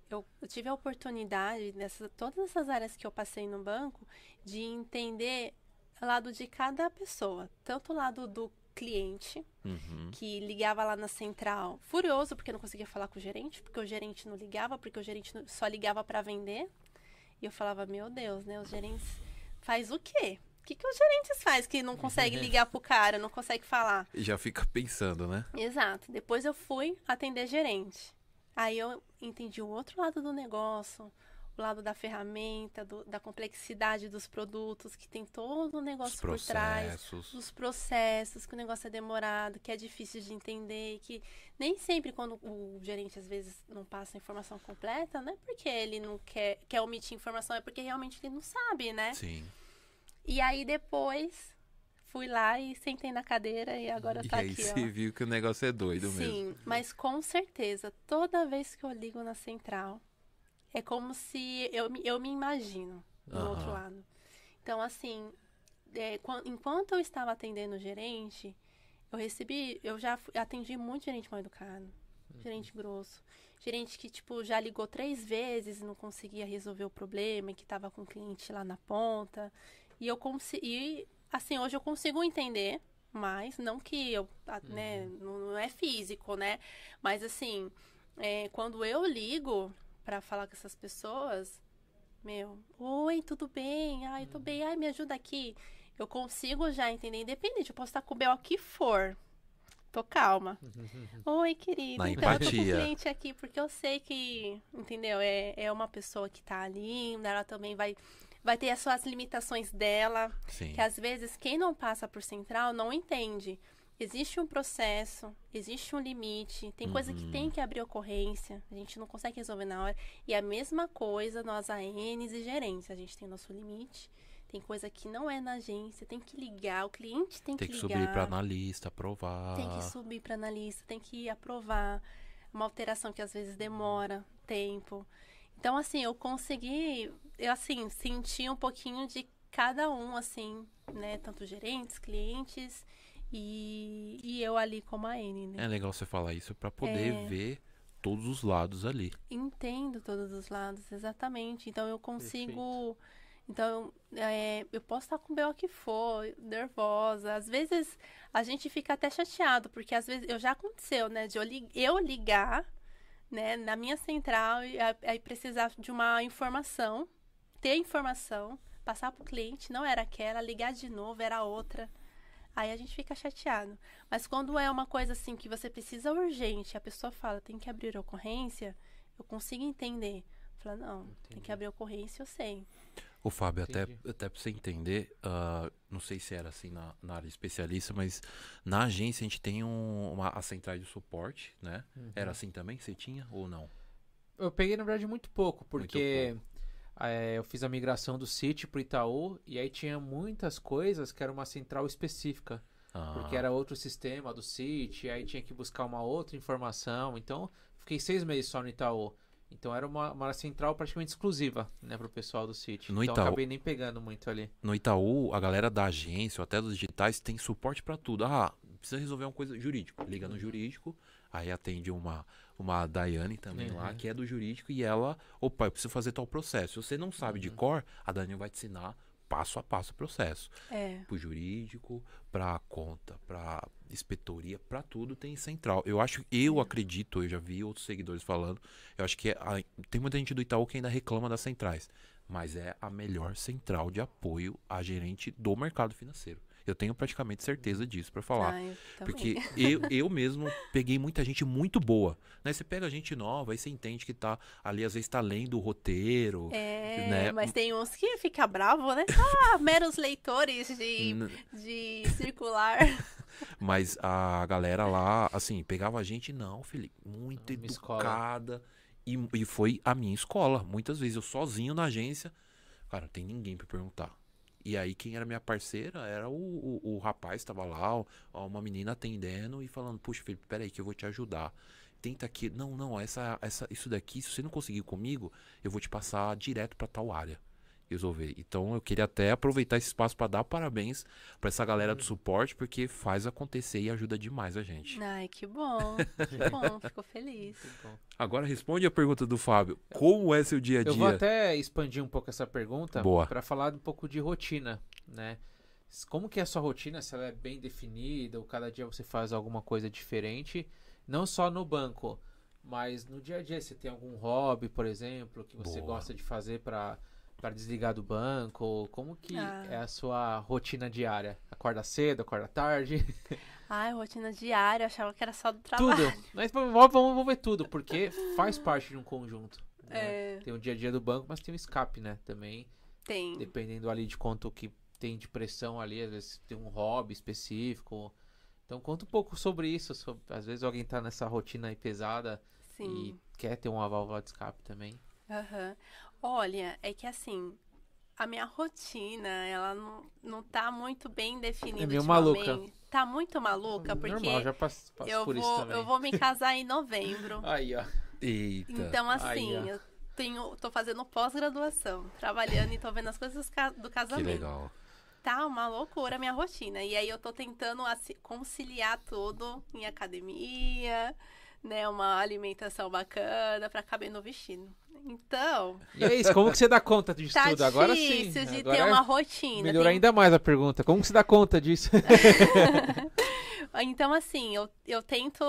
Eu, tive a oportunidade, nessa, todas essas áreas que eu passei no banco, de entender o lado de cada pessoa. Tanto o lado do cliente, uhum. que ligava lá na central, furioso porque não conseguia falar com o gerente, porque o gerente não ligava, porque o gerente só ligava para vender. E eu falava, meu Deus, né? Os gerentes faz o quê? O que, que os gerentes faz que não consegue ligar pro cara, não consegue falar? E já fica pensando, né? Exato. Depois eu fui atender gerente. Aí eu entendi o outro lado do negócio, o lado da ferramenta, do, da complexidade dos produtos, que tem todo o negócio por trás, dos processos, que o negócio é demorado, que é difícil de entender, que nem sempre quando o gerente às vezes não passa a informação completa, não é porque ele não quer, quer omitir informação, é porque realmente ele não sabe, né? Sim. E aí depois fui lá e sentei na cadeira e agora tá e aqui, aí você viu que o negócio é doido Sim, mesmo. Sim, mas com certeza, toda vez que eu ligo na central, é como se eu, eu me imagino do uhum. outro lado. Então, assim, é, enquanto eu estava atendendo o gerente, eu recebi, eu já atendi muito gerente mal educado, uhum. gerente grosso, gerente que, tipo, já ligou três vezes e não conseguia resolver o problema, que estava com o cliente lá na ponta. E eu consegui, assim, hoje eu consigo entender mais, não que eu, né, uhum. não, não é físico, né? Mas, assim, é, quando eu ligo, para falar com essas pessoas, meu, oi, tudo bem? Ai, tudo bem. Ai, me ajuda aqui. Eu consigo já entender, independente, eu posso estar com o Bel que for. Tô calma. Oi, querido. Na então, empatia. eu tô com o cliente aqui porque eu sei que, entendeu? É, é uma pessoa que tá ali, ela também vai vai ter as suas limitações dela. Sim. Que às vezes quem não passa por central não entende existe um processo, existe um limite, tem uhum. coisa que tem uhum. que abrir ocorrência, a gente não consegue resolver na hora. E a mesma coisa nós ANs e gerentes, a gente tem nosso limite, tem coisa que não é na agência, tem que ligar, o cliente tem, tem que, que ligar. subir para analista, aprovar. Tem que subir para analista, tem que aprovar. Uma alteração que às vezes demora tempo. Então, assim, eu consegui, eu, assim, sentir um pouquinho de cada um, assim, né? Tanto gerentes, clientes e, e eu ali como a N, né? É legal você falar isso para poder é... ver todos os lados ali. Entendo todos os lados, exatamente. Então eu consigo. Perfeito. Então, é, eu posso estar com o B.O. que for, nervosa. Às vezes a gente fica até chateado, porque às vezes eu já aconteceu, né? De eu, eu ligar, né, na minha central e aí precisar de uma informação, ter informação, passar para o cliente, não era aquela, ligar de novo, era outra. Aí a gente fica chateado. Mas quando é uma coisa assim que você precisa urgente, a pessoa fala, tem que abrir ocorrência, eu consigo entender. Fala, não, Entendi. tem que abrir ocorrência, eu sei. Ô, Fábio, até, Entendi. até pra você entender, ah, não sei se era assim na, na área especialista, mas na agência a gente tem um, uma, a central de suporte, né? Uhum. Era assim também que você tinha ou não? Eu peguei, na verdade, muito pouco, porque eh, eu fiz a migração do City pro Itaú e aí tinha muitas coisas que era uma central específica. Ah, Porque era outro sistema do City, aí tinha que buscar uma outra informação. Então, fiquei seis meses só no Itaú. Então era uma, uma central praticamente exclusiva, né, pro pessoal do City. No então Itaú- acabei nem pegando muito ali. No Itaú, a galera da agência ou até dos digitais tem suporte pra tudo. Ah, precisa resolver uma coisa jurídico. Liga no jurídico, aí atende uma, uma Daiane também lá, Uhum. que é do jurídico, e ela, opa, eu preciso fazer tal processo. Se você não sabe de cor, a Daiane vai te ensinar passo a passo o processo. É. Pro jurídico, pra conta, pra inspetoria, pra tudo tem central. Eu acho, eu acredito, eu já vi outros seguidores falando, eu acho que é a- tem muita gente do Itaú que ainda reclama das centrais, mas é a melhor central de apoio a gerente do mercado financeiro. Eu tenho praticamente certeza disso pra falar. Ah, eu. Porque eu, eu mesmo peguei muita gente muito boa. Né? Você pega gente nova, aí você entende que tá ali, às vezes tá lendo o roteiro. É, né? mas tem uns que fica bravo, né? Ah, meros leitores de, de circular. Mas a galera lá, assim, pegava a gente, não, Felipe, muito Uma educada. E, e foi a minha escola. Muitas vezes eu sozinho na agência, cara, não tem ninguém pra perguntar. E aí quem era minha parceira era o, o, o rapaz, tava lá, ó, uma menina atendendo e falando, puxa, Felipe, peraí que eu vou te ajudar. Tenta aqui. Não, não, essa, essa, isso daqui, se você não conseguir comigo, eu vou te passar direto pra tal área. Resolver. Então eu queria até aproveitar esse espaço pra dar parabéns pra essa galera do suporte, porque faz acontecer e ajuda demais a gente. Ai, que bom. Que bom, fico feliz. Bom. Agora responde a pergunta do Fábio. Como é seu dia a Eu vou dia? até expandir um pouco essa pergunta Boa. para falar um pouco de rotina, né? Como que é a sua rotina, se ela é bem definida, ou cada dia você faz alguma coisa diferente, não só no banco, mas no dia a dia, você tem algum hobby, por exemplo, que você Boa. gosta de fazer para para desligar do banco, como que Ah. é a sua rotina diária? Acorda cedo, acorda tarde? Ai, rotina diária, eu achava que era só do trabalho. tudo. Mas vamos, vamos- ver tudo, porque faz parte de um conjunto. né? É, Tem o dia a dia do banco, mas tem o escape, né? Também tem. dependendo ali de quanto que tem de pressão ali, às vezes tem um hobby específico. Então conta um pouco sobre isso. sobre- às vezes alguém tá nessa rotina aí pesada Sim. e quer ter uma válvula de escape também. Aham. Olha, é que assim, a minha rotina, ela não, não tá muito bem definida. É meio maluca. Tá muito maluca, porque Normal, já passo, passo eu, por isso vou, também. eu vou me casar em novembro. Aí, ó. Eita. Então, assim, Aí, eu tenho, tô fazendo pós-graduação, trabalhando e tô vendo as coisas do que casamento. legal. Tá uma loucura a minha rotina. E aí eu tô tentando conciliar tudo em academia, né? Uma alimentação bacana pra caber no vestido. Então, E é isso, como que você dá conta disso tá tudo? Agora sim. difícil de Agora ter uma rotina. melhorou Tem- ainda mais a pergunta. Como que você dá conta disso? Então, assim, eu, eu tento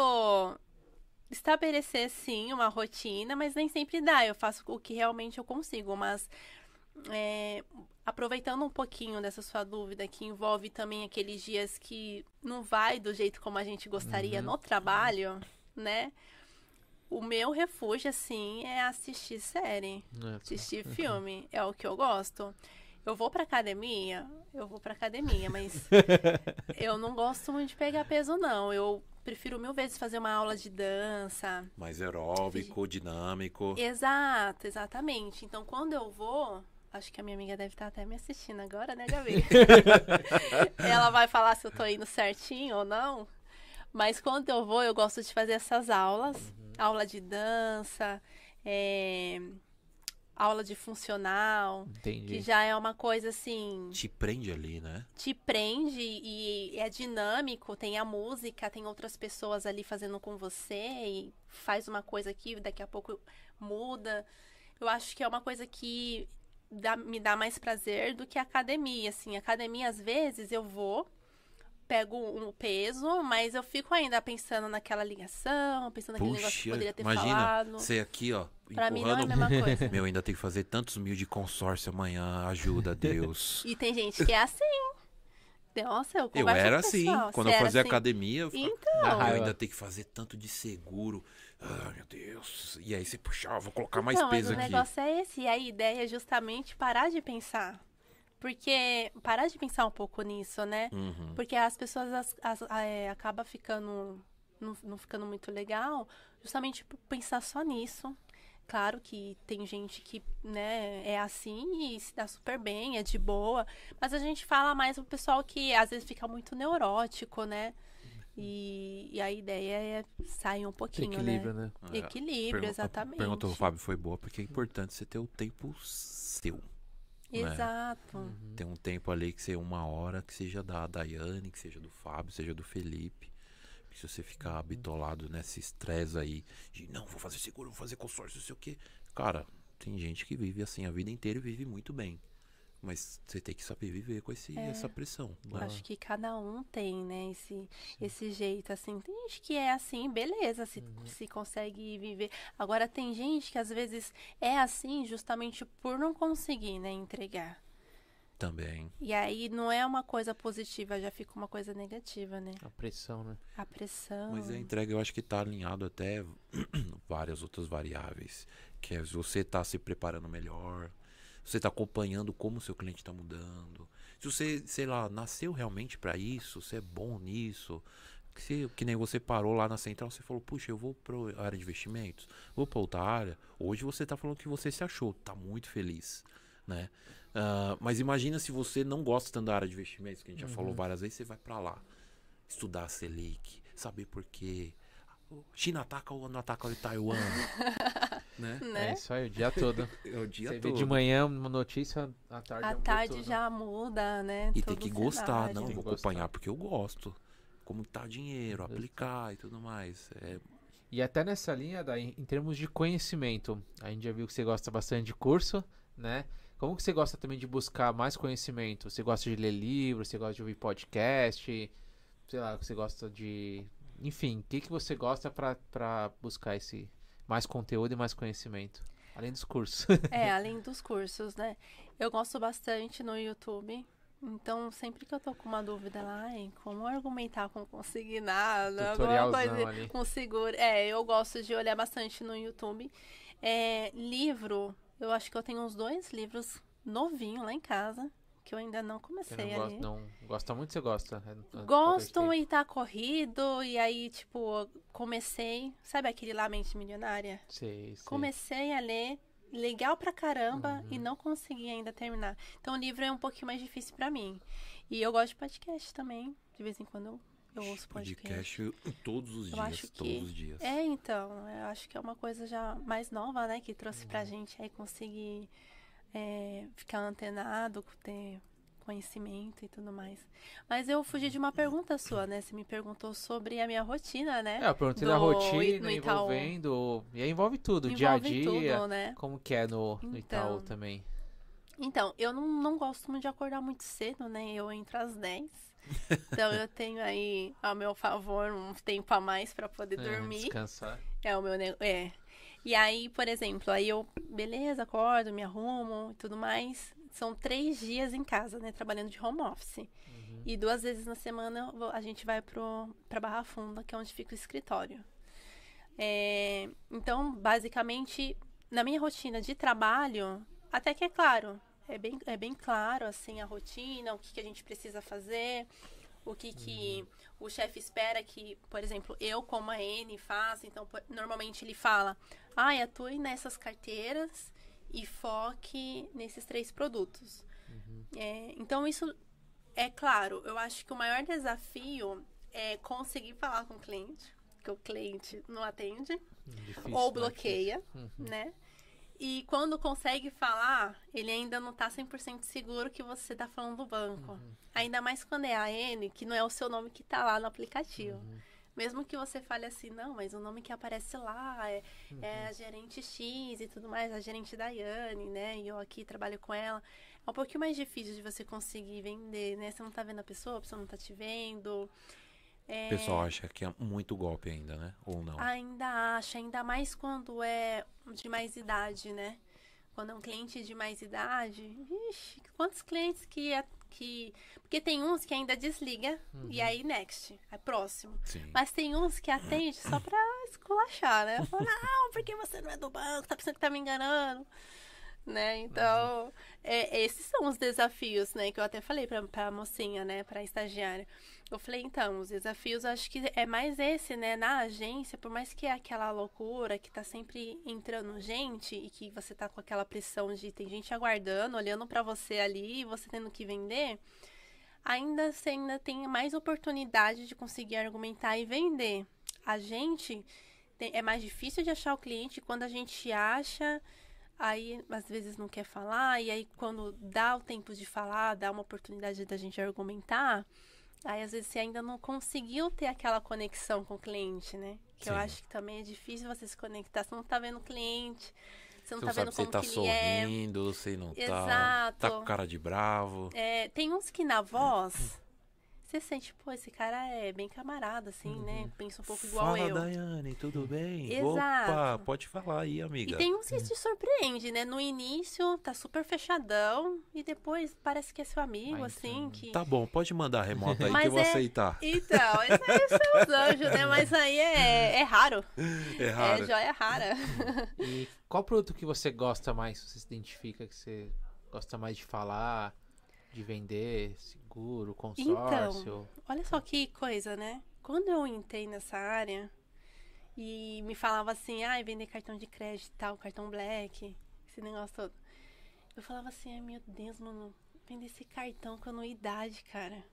estabelecer, sim, uma rotina, mas nem sempre dá. Eu faço o que realmente eu consigo. Mas, é, aproveitando um pouquinho dessa sua dúvida, que envolve também aqueles dias que não vai do jeito como a gente gostaria Uhum. no trabalho, né? O meu refúgio, assim, é assistir série. Assistir filme é o que eu gosto. Eu vou pra academia, eu vou pra academia, mas eu não gosto muito de pegar peso, não. Eu prefiro mil vezes fazer uma aula de dança. Mais aeróbico, dinâmico. Exato, exatamente. Então, quando eu vou, acho que a minha amiga deve estar até me assistindo agora, né, Gabi? Ela vai falar se eu tô indo certinho ou não. Mas quando eu vou, eu gosto de fazer essas aulas. Aula de dança, é, aula de funcional, que Entendi. já é uma coisa assim, Te prende ali, né? te prende e é dinâmico, tem a música, tem outras pessoas ali fazendo com você e faz uma coisa aqui, daqui a pouco muda. Eu acho que é uma coisa que dá- me dá mais prazer do que a academia, assim. Academia, às vezes, eu vou, pego um peso, mas eu fico ainda pensando naquela ligação, pensando naquele negócio que poderia ter imagina falado. você aqui, ó, Pra mim não é a mesma coisa. Meu, ainda tem que fazer tantos mil de consórcio amanhã. Ajuda, Deus. E tem gente que é assim. Nossa, eu Eu era o assim. Quando Você eu fazia assim? academia, eu ficava, Então, "Ah, eu ainda tenho que fazer tanto de seguro. Ah, meu Deus. E aí você puxava, vou colocar mais então, mas peso o aqui. negócio é esse. E a ideia é justamente parar de pensar. Porque parar de pensar um pouco nisso, né? Uhum. Porque as pessoas as, as, é, acabam ficando. Não, não ficando muito legal, justamente por pensar só nisso. Claro que tem gente que né, é assim e se dá super bem, é de boa. Mas a gente fala mais pro pessoal que às vezes fica muito neurótico, né? E, e a ideia é sair um pouquinho, Equilíbrio, né? né? É, Equilíbrio, pergun- a exatamente. pergunta do Fábio foi boa, porque é importante você ter o tempo seu. Exato. Uhum. Tem um tempo ali que seja uma hora, que seja da Daiane, que seja do Fábio, seja do Felipe. Porque se você ficar bitolado nesse estresse aí, de não, vou fazer seguro, vou fazer consórcio, não sei o quê. Cara, tem gente que vive assim a vida inteira e vive muito bem. Mas você tem que saber viver com esse, É. essa pressão. né? Acho que cada um tem, né, esse, esse jeito, assim. Tem gente que é assim, beleza, se, se consegue viver. Agora, tem gente que às vezes é assim justamente por não conseguir, né, entregar. Também. E aí não é uma coisa positiva, já fica uma coisa negativa, né? A pressão, né? A pressão. Mas a entrega eu acho que tá alinhado até várias outras variáveis. Que é se você tá se preparando melhor, você tá acompanhando como o seu cliente tá mudando. Se você, sei lá, nasceu realmente para isso, você é bom nisso. Que, que nem você parou lá na central, você falou, puxa, eu vou pra área de investimentos, vou pra outra área. Hoje você tá falando que você se achou, tá muito feliz, né? Ah, mas imagina se você não gosta tanto da área de investimentos, que a gente já falou várias vezes, você vai pra lá estudar a Selic, saber por quê. China ataca ou não ataca o Taiwan, né? É Né? isso aí, o dia todo. É o dia Você vê todo. de manhã uma notícia, à tarde À muda tarde tudo. já muda, né? E tem que gostar, cenário. não, vou gostar. acompanhar porque eu gosto. Como tá dinheiro, aplicar e tudo mais. É, E até nessa linha, daí, em termos de conhecimento, a gente já viu que você gosta bastante de curso, né? Como que você gosta também de buscar mais conhecimento? Você gosta de ler livros, você gosta de ouvir podcast, sei lá, você gosta de... Enfim, o que, que você gosta pra, pra buscar esse mais conteúdo e mais conhecimento? Além dos cursos. É, além dos cursos, né? Eu gosto bastante no YouTube. Então, sempre que eu tô com uma dúvida lá, em como argumentar com consignado, alguma coisa ali. com seguro. É, eu gosto de olhar bastante no YouTube. É, livro, eu acho que eu tenho uns dois livros novinhos lá em casa, que eu ainda não comecei não, a gosta, er. não gosta muito, você gosta? É, é, Gosto e tá corrido, e aí, tipo, comecei. Sabe aquele lá, Mente Milionária? Sei, sei. Comecei a ler, legal pra caramba, e Uhum. não consegui ainda terminar. Então o livro é um pouquinho mais difícil pra mim. E eu gosto de podcast também. De vez em quando eu, eu ouço podcast. podcast todos os Eu dias, acho que- todos os dias. É, então, eu acho que é uma coisa já mais nova, né? Que trouxe Uhum. pra gente aí conseguir é, ficar antenado, ter conhecimento e tudo mais. Mas eu fugi de uma pergunta sua, né? Você me perguntou sobre a minha rotina, né? É, eu perguntei da rotina, Itaú. envolvendo... E aí envolve tudo, dia a Envolve dia. tudo, né? Como que é no, no Itaú Então. também? Então, eu não, não gosto muito de acordar muito cedo, né? Eu entro às 10. Então eu tenho aí ao meu favor um tempo a mais pra poder É, dormir. Descansar. É o meu. É. E aí, por exemplo, aí eu, beleza, acordo, me arrumo e tudo mais. São três dias em casa, né? Trabalhando de home office. Uhum. E duas vezes na semana vou- a gente vai pro, pra Barra Funda, que é onde fica o escritório. É, então, basicamente, na minha rotina de trabalho, até que é claro, é bem, é bem claro, assim, a rotina, o que, que a gente precisa fazer, o que, que o chefe espera que, por exemplo, eu como a N faça. Então, por- normalmente ele fala, ai, atue nessas carteiras e foque nesses três produtos. É, então, isso é claro, eu acho que o maior desafio é conseguir falar com o cliente, que o cliente não atende Difícil, ou né? bloqueia, Uhum. né? E quando consegue falar, ele ainda não tá 100% seguro que você tá falando do banco. Uhum. Ainda mais quando é a N, que não é o seu nome que tá lá no aplicativo. Uhum. Mesmo que você fale assim, não, mas o nome que aparece lá é, Uhum. é a gerente X e tudo mais, a gerente Daiane, né? E eu aqui trabalho com ela. É um pouquinho mais difícil de você conseguir vender, né? Você não tá vendo a pessoa, a pessoa não tá te vendo. É, O pessoal acha que é muito golpe ainda, né? Ou não? Ainda acha, ainda mais quando é de mais idade, né? Quando é um cliente de mais idade, ixi, quantos clientes que, é- que. Porque tem uns que ainda desliga e aí next, é próximo. Sim. Mas tem uns que atende só pra esculachar, né? Fala, não, porque você não é do banco, tá pensando que tá me enganando. Né? Então, é, esses são os desafios, né? Que eu até falei pra, pra mocinha, né? Pra estagiária. Eu falei, então, os desafios acho que é mais esse, né? Na agência, por mais que é aquela loucura que tá sempre entrando gente e que você tá com aquela pressão de tem gente aguardando, olhando pra você ali e você tendo que vender, ainda você ainda tem mais oportunidade de conseguir argumentar e vender. A gente é mais difícil de achar o cliente quando a gente acha, aí às vezes não quer falar, e aí quando dá o tempo de falar, dá uma oportunidade da gente argumentar, aí às vezes você ainda não conseguiu ter aquela conexão com o cliente, né? Que eu Sim. acho que também é difícil você se conectar, você não tá vendo o cliente, você não Você tá não sabe vendo como tá que ele é. sorrindo, se não tá. Exato. Tá com cara de bravo. É, tem uns que na voz você sente, pô, esse cara é bem camarada, assim, né? Pensa um pouco igual Fala, eu. Daiane, tudo bem? Exato. Opa, pode falar aí, amiga. E tem uns que te surpreende, né? No início tá super fechadão e depois parece que é seu amigo, Vai assim, que. Tá bom, pode mandar remoto aí Mas que eu vou é- aceitar. Então, esse aí são os anjos, né? Mas aí é, é raro. É É raro. joia rara. E qual produto que você gosta mais? Você se identifica que você gosta mais de falar, de vender, seguro, consórcio? Olha só que coisa, né? Quando eu entrei nessa área e me falava assim, ai, vender cartão de crédito e tal, cartão black, esse negócio todo. Eu falava assim, ai meu Deus, mano, vender esse cartão com anuidade, cara.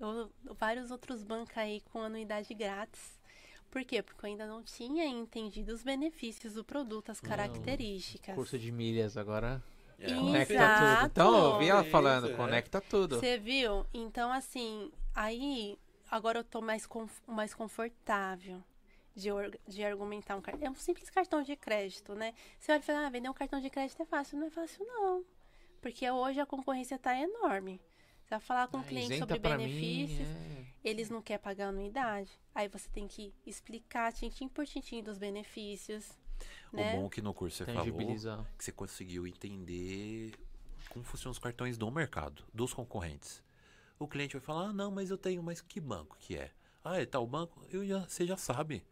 Eu, vários outros bancos aí com anuidade grátis. Por quê? Porque eu ainda não tinha entendido os benefícios do produto, as características. Curso de milhas agora É, conecta Exato. tudo. Então, eu vi ela Isso, falando, é. conecta tudo. Você viu? Então, assim, aí agora eu tô mais, conf- mais confortável de, de argumentar um cartão. É um simples cartão de crédito, né? Você olha e fala, ah, vender um cartão de crédito é fácil. Não é fácil, não. Porque hoje a concorrência tá enorme. Você vai falar com o Ah, cliente isenta sobre pra mim, benefícios, é. eles não querem pagar anuidade. Aí você tem que explicar tintim por tintim dos benefícios. O Né? bom é que no curso você falou que você conseguiu entender como funcionam os cartões do mercado, dos concorrentes. O cliente vai falar, ah, não, mas eu tenho, mas que banco que é? Ah, é tal banco? Eu já, você já sabe.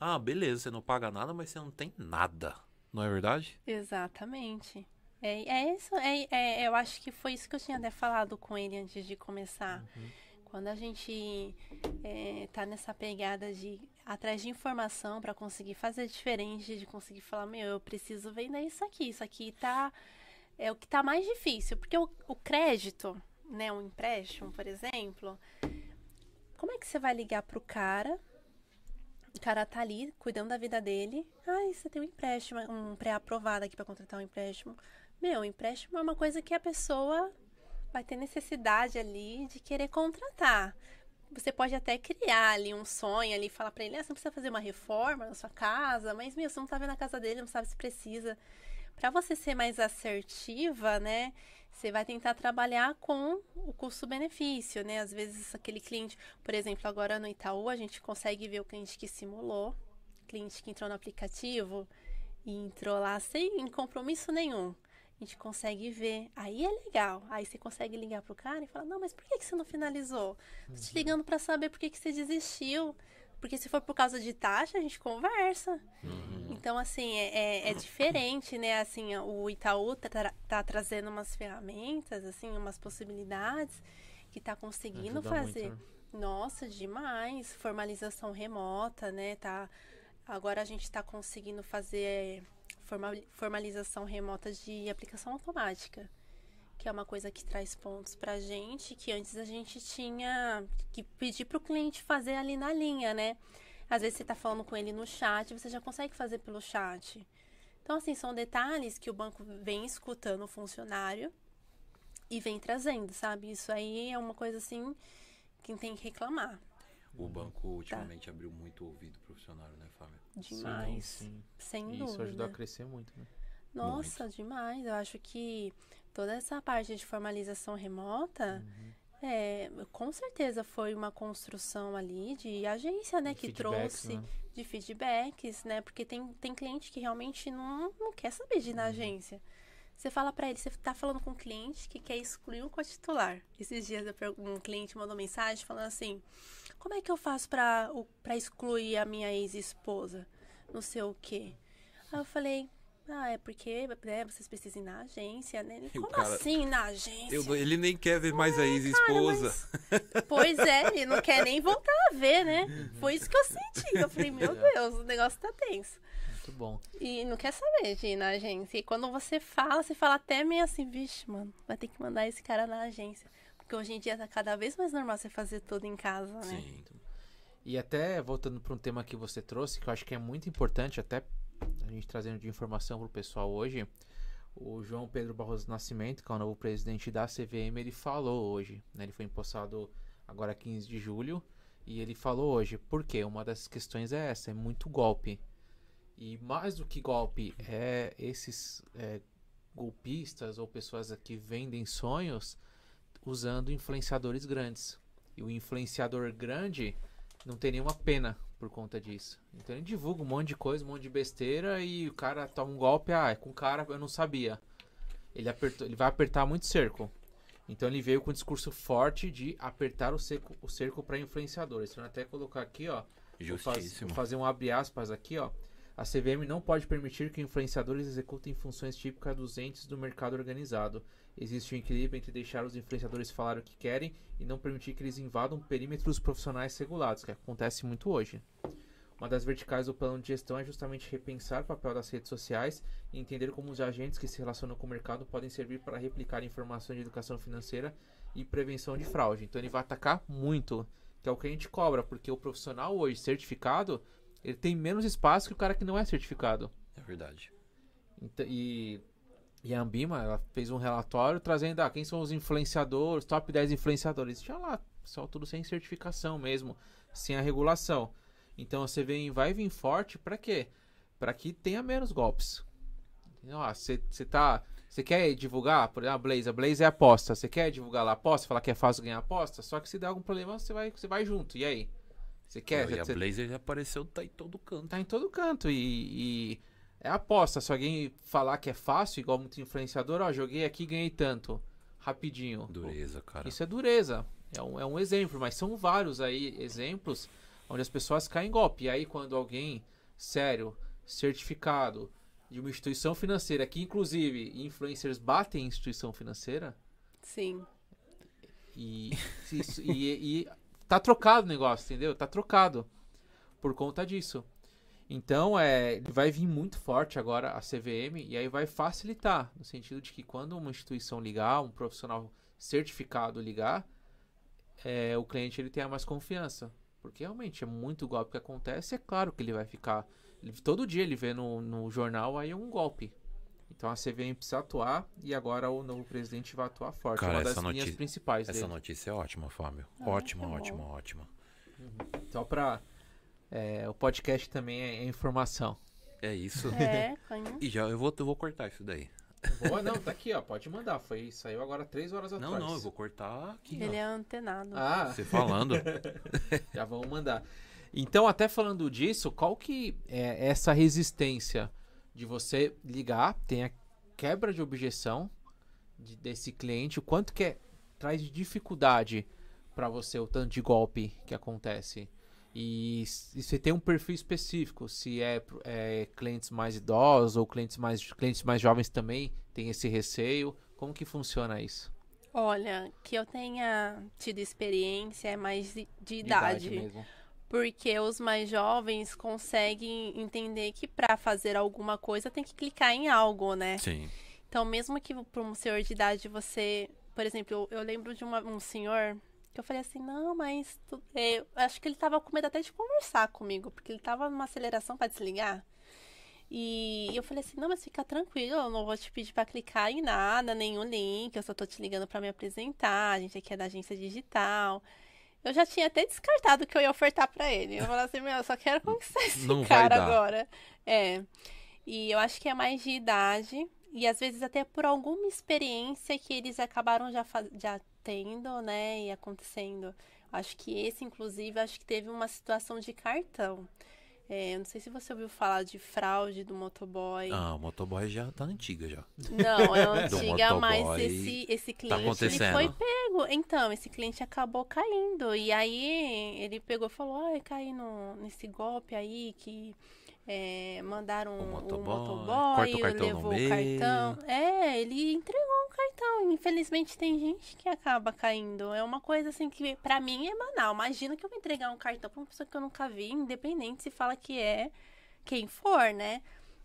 Ah, beleza, você não paga nada, mas você não tem nada. Não é verdade? Exatamente. É, é isso, é, é- eu acho que foi isso que eu tinha até falado com ele antes de começar. Quando a gente é, tá nessa pegada de atrás de informação para conseguir fazer diferente, de conseguir falar, meu, eu preciso vender isso aqui, isso aqui tá é o que tá mais difícil, porque o, o crédito, né, um empréstimo, por exemplo, como é que você vai ligar pro cara? O cara tá ali cuidando da vida dele. Ai, você tem um empréstimo, um pré-aprovado aqui para contratar um empréstimo. Meu, empréstimo é uma coisa que a pessoa vai ter necessidade ali de querer contratar. Você pode até criar ali um sonho ali, falar para ele, ah, você não precisa fazer uma reforma na sua casa, mas meu, você não tá vendo a casa dele, não sabe se precisa. Para você ser mais assertiva, né? Você vai tentar trabalhar com o custo-benefício, né? Às vezes aquele cliente, por exemplo, agora no Itaú, a gente consegue ver o cliente que simulou, cliente que entrou no aplicativo e entrou lá sem compromisso nenhum. A gente consegue ver. Aí é legal. Aí você consegue ligar pro cara e falar: Não, mas por que, que você não finalizou? Tô te ligando para saber por que, que você desistiu. Porque se for por causa de taxa, a gente conversa. Então, assim, é, é, é diferente, né? Assim, o Itaú tá, tá trazendo umas ferramentas, assim, umas possibilidades que tá conseguindo Ajuda muito, fazer. né? Nossa, demais. Formalização remota, né? Tá, agora a gente está conseguindo fazer formalização remota de aplicação automática. Que é uma coisa que traz pontos pra gente, que antes a gente tinha que pedir pro cliente fazer ali na linha, né? Às vezes você tá falando com ele no chat, você já consegue fazer pelo chat. Então, assim, são detalhes que o banco vem escutando o funcionário e vem trazendo, sabe? Isso aí é uma coisa assim que tem que reclamar. O banco ultimamente abriu muito o ouvido pro funcionário, né, Fábio? Demais. Sim, sim. Sem E dúvida. Isso ajudou a crescer muito, né? Nossa, demais. Eu acho que toda essa parte de formalização remota, Uhum. é, com certeza foi uma construção ali de agência, né? E que trouxe né? de feedbacks, né? Porque tem, tem cliente que realmente não, não quer saber de ir na Uhum. agência. Você fala pra ele, você tá falando com um cliente que quer excluir um co-titular. Esses dias um cliente mandou mensagem falando assim: Como é que eu faço pra, pra excluir a minha ex-esposa? Não sei o quê. Aí eu falei, ah, é porque né, vocês precisam ir na agência, né? Como cara, assim na agência? Eu, ele nem quer ver mais é, a ex-esposa. Pois é, ele não quer nem voltar a ver, né? Foi isso que eu senti. Eu falei, meu Deus, o negócio tá tenso. Muito bom. E não quer saber de ir na agência. E quando você fala, você fala até meio assim, vixe, mano, vai ter que mandar esse cara na agência. Porque hoje em dia tá cada vez mais normal você fazer tudo em casa, né? Sim. E até voltando para um tema que você trouxe, que eu acho que é muito importante, até a gente trazendo de informação para o pessoal hoje, o João Pedro Barroso Nascimento, que é o novo presidente da CVM, ele falou hoje, né? ele foi empossado agora 15 de julho, e ele falou hoje, porque uma das questões é essa, é muito golpe. E mais do que golpe, é esses é, golpistas ou pessoas que vendem sonhos usando influenciadores grandes. E o influenciador grande não tem nenhuma pena por conta disso. Então ele divulga um monte de coisa, um monte de besteira e o cara toma um golpe, ah, é com o cara eu não sabia. Ele apertou, ele vai apertar muito cerco. Então ele veio com um discurso forte de apertar o cerco, o cerco para influenciadores. Então até colocar aqui, ó, vou, faz, vou fazer um abre aspas aqui, ó. A CVM não pode permitir que influenciadores executem funções típicas dos entes do mercado organizado. Existe um equilíbrio entre deixar os influenciadores falar o que querem e não permitir que eles invadam perímetros profissionais regulados, que acontece muito hoje. Uma das verticais do plano de gestão é justamente repensar o papel das redes sociais e entender como os agentes que se relacionam com o mercado podem servir para replicar informações de educação financeira e prevenção de fraude. Então ele vai atacar muito, que é o que a gente cobra, porque o profissional hoje certificado, ele tem menos espaço que o cara que não é certificado. É verdade. Então, e e a Ambima, ela fez um relatório trazendo ah, quem são os influenciadores, top 10 influenciadores. Tinha lá, só tudo sem certificação mesmo, sem a regulação. Então você vem, vai vir forte para quê? Para que tenha menos golpes. Você tá. Você quer divulgar, por exemplo, a Blaze, a Blaze é aposta. Você quer divulgar lá a aposta, falar que é fácil ganhar aposta? Só que se der algum problema, você vai, você vai junto. E aí? Você quer? Não, e a Blaze apareceu, tá em todo canto. Tá em todo canto. E, e é aposta. Se alguém falar que é fácil, igual muito influenciador, ó, joguei aqui e ganhei tanto. Rapidinho. Dureza, cara. Isso é dureza. É um, é um exemplo, mas são vários aí exemplos onde as pessoas caem em golpe. E aí, quando alguém sério, certificado, de uma instituição financeira, que inclusive influencers batem em instituição financeira. Sim. E, isso, e, e tá trocado o negócio, entendeu? Tá trocado por conta disso. Então, é, vai vir muito forte agora a CVM e aí vai facilitar, no sentido de que quando uma instituição ligar, um profissional certificado ligar, é, o cliente ele tenha mais confiança. Porque realmente é muito golpe que acontece, é claro que ele vai ficar. Ele, todo dia ele vê no, no jornal aí um golpe. Então a CVM precisa atuar e agora o novo presidente vai atuar forte. Cara, é uma das notícia, linhas principais Essa dele. notícia é ótima, Fábio. Ah, ótima, ótima, ótima. Uhum. Só para é, o podcast também é, informação. É isso. É, e já eu vou, eu vou cortar isso daí. Boa, não, tá aqui, ó. Pode mandar. Foi, saiu agora três horas atrás. Não, não, eu vou cortar aqui. Ele ó. é antenado. Ah. Você falando. já vamos mandar. Então, até falando disso, qual que é essa resistência de você ligar, tem a quebra de objeção de, desse cliente, o quanto que é, traz de dificuldade para você o tanto de golpe que acontece? E, e você tem um perfil específico, se é, é, clientes mais idosos ou clientes mais, clientes mais jovens também tem esse receio. Como que funciona isso? Olha, que eu tenha tido experiência é mais de, de idade. idade porque os mais jovens conseguem entender que para fazer alguma coisa tem que clicar em algo, né? Sim. Então, mesmo que para um senhor de idade você. Por exemplo, eu, eu lembro de uma, um senhor que eu falei assim, não, mas tu... É, eu acho que ele tava com medo até de conversar comigo, porque ele tava numa aceleração para desligar. E eu falei assim, não, mas fica tranquilo, eu não vou te pedir para clicar em nada, nenhum link, eu só tô te ligando para me apresentar, a gente aqui é da agência digital. Eu já tinha até descartado que eu ia ofertar para ele. Eu falei assim, meu, eu só quero conquistar esse não cara agora. É. E eu acho que é mais de idade e às vezes até por alguma experiência que eles acabaram já, já tendo, né, e acontecendo. Acho que esse, inclusive, acho que teve uma situação de cartão. É, eu não sei se você ouviu falar de fraude do motoboy. Ah, o motoboy já tá antiga já. Não, é antiga, mas esse, esse cliente ele acontecendo. foi pego. Então, esse cliente acabou caindo. E aí ele pegou e falou: Ai, caí no, nesse golpe aí que é, mandaram O o motoboy, motoboy, o cartão no levou o cartão. É, ele entregou o cartão. Infelizmente tem gente que acaba caindo. É uma coisa assim que pra mim é banal. Imagina que eu vou entregar um cartão pra uma pessoa que eu nunca vi, independente se fala que é quem for, né?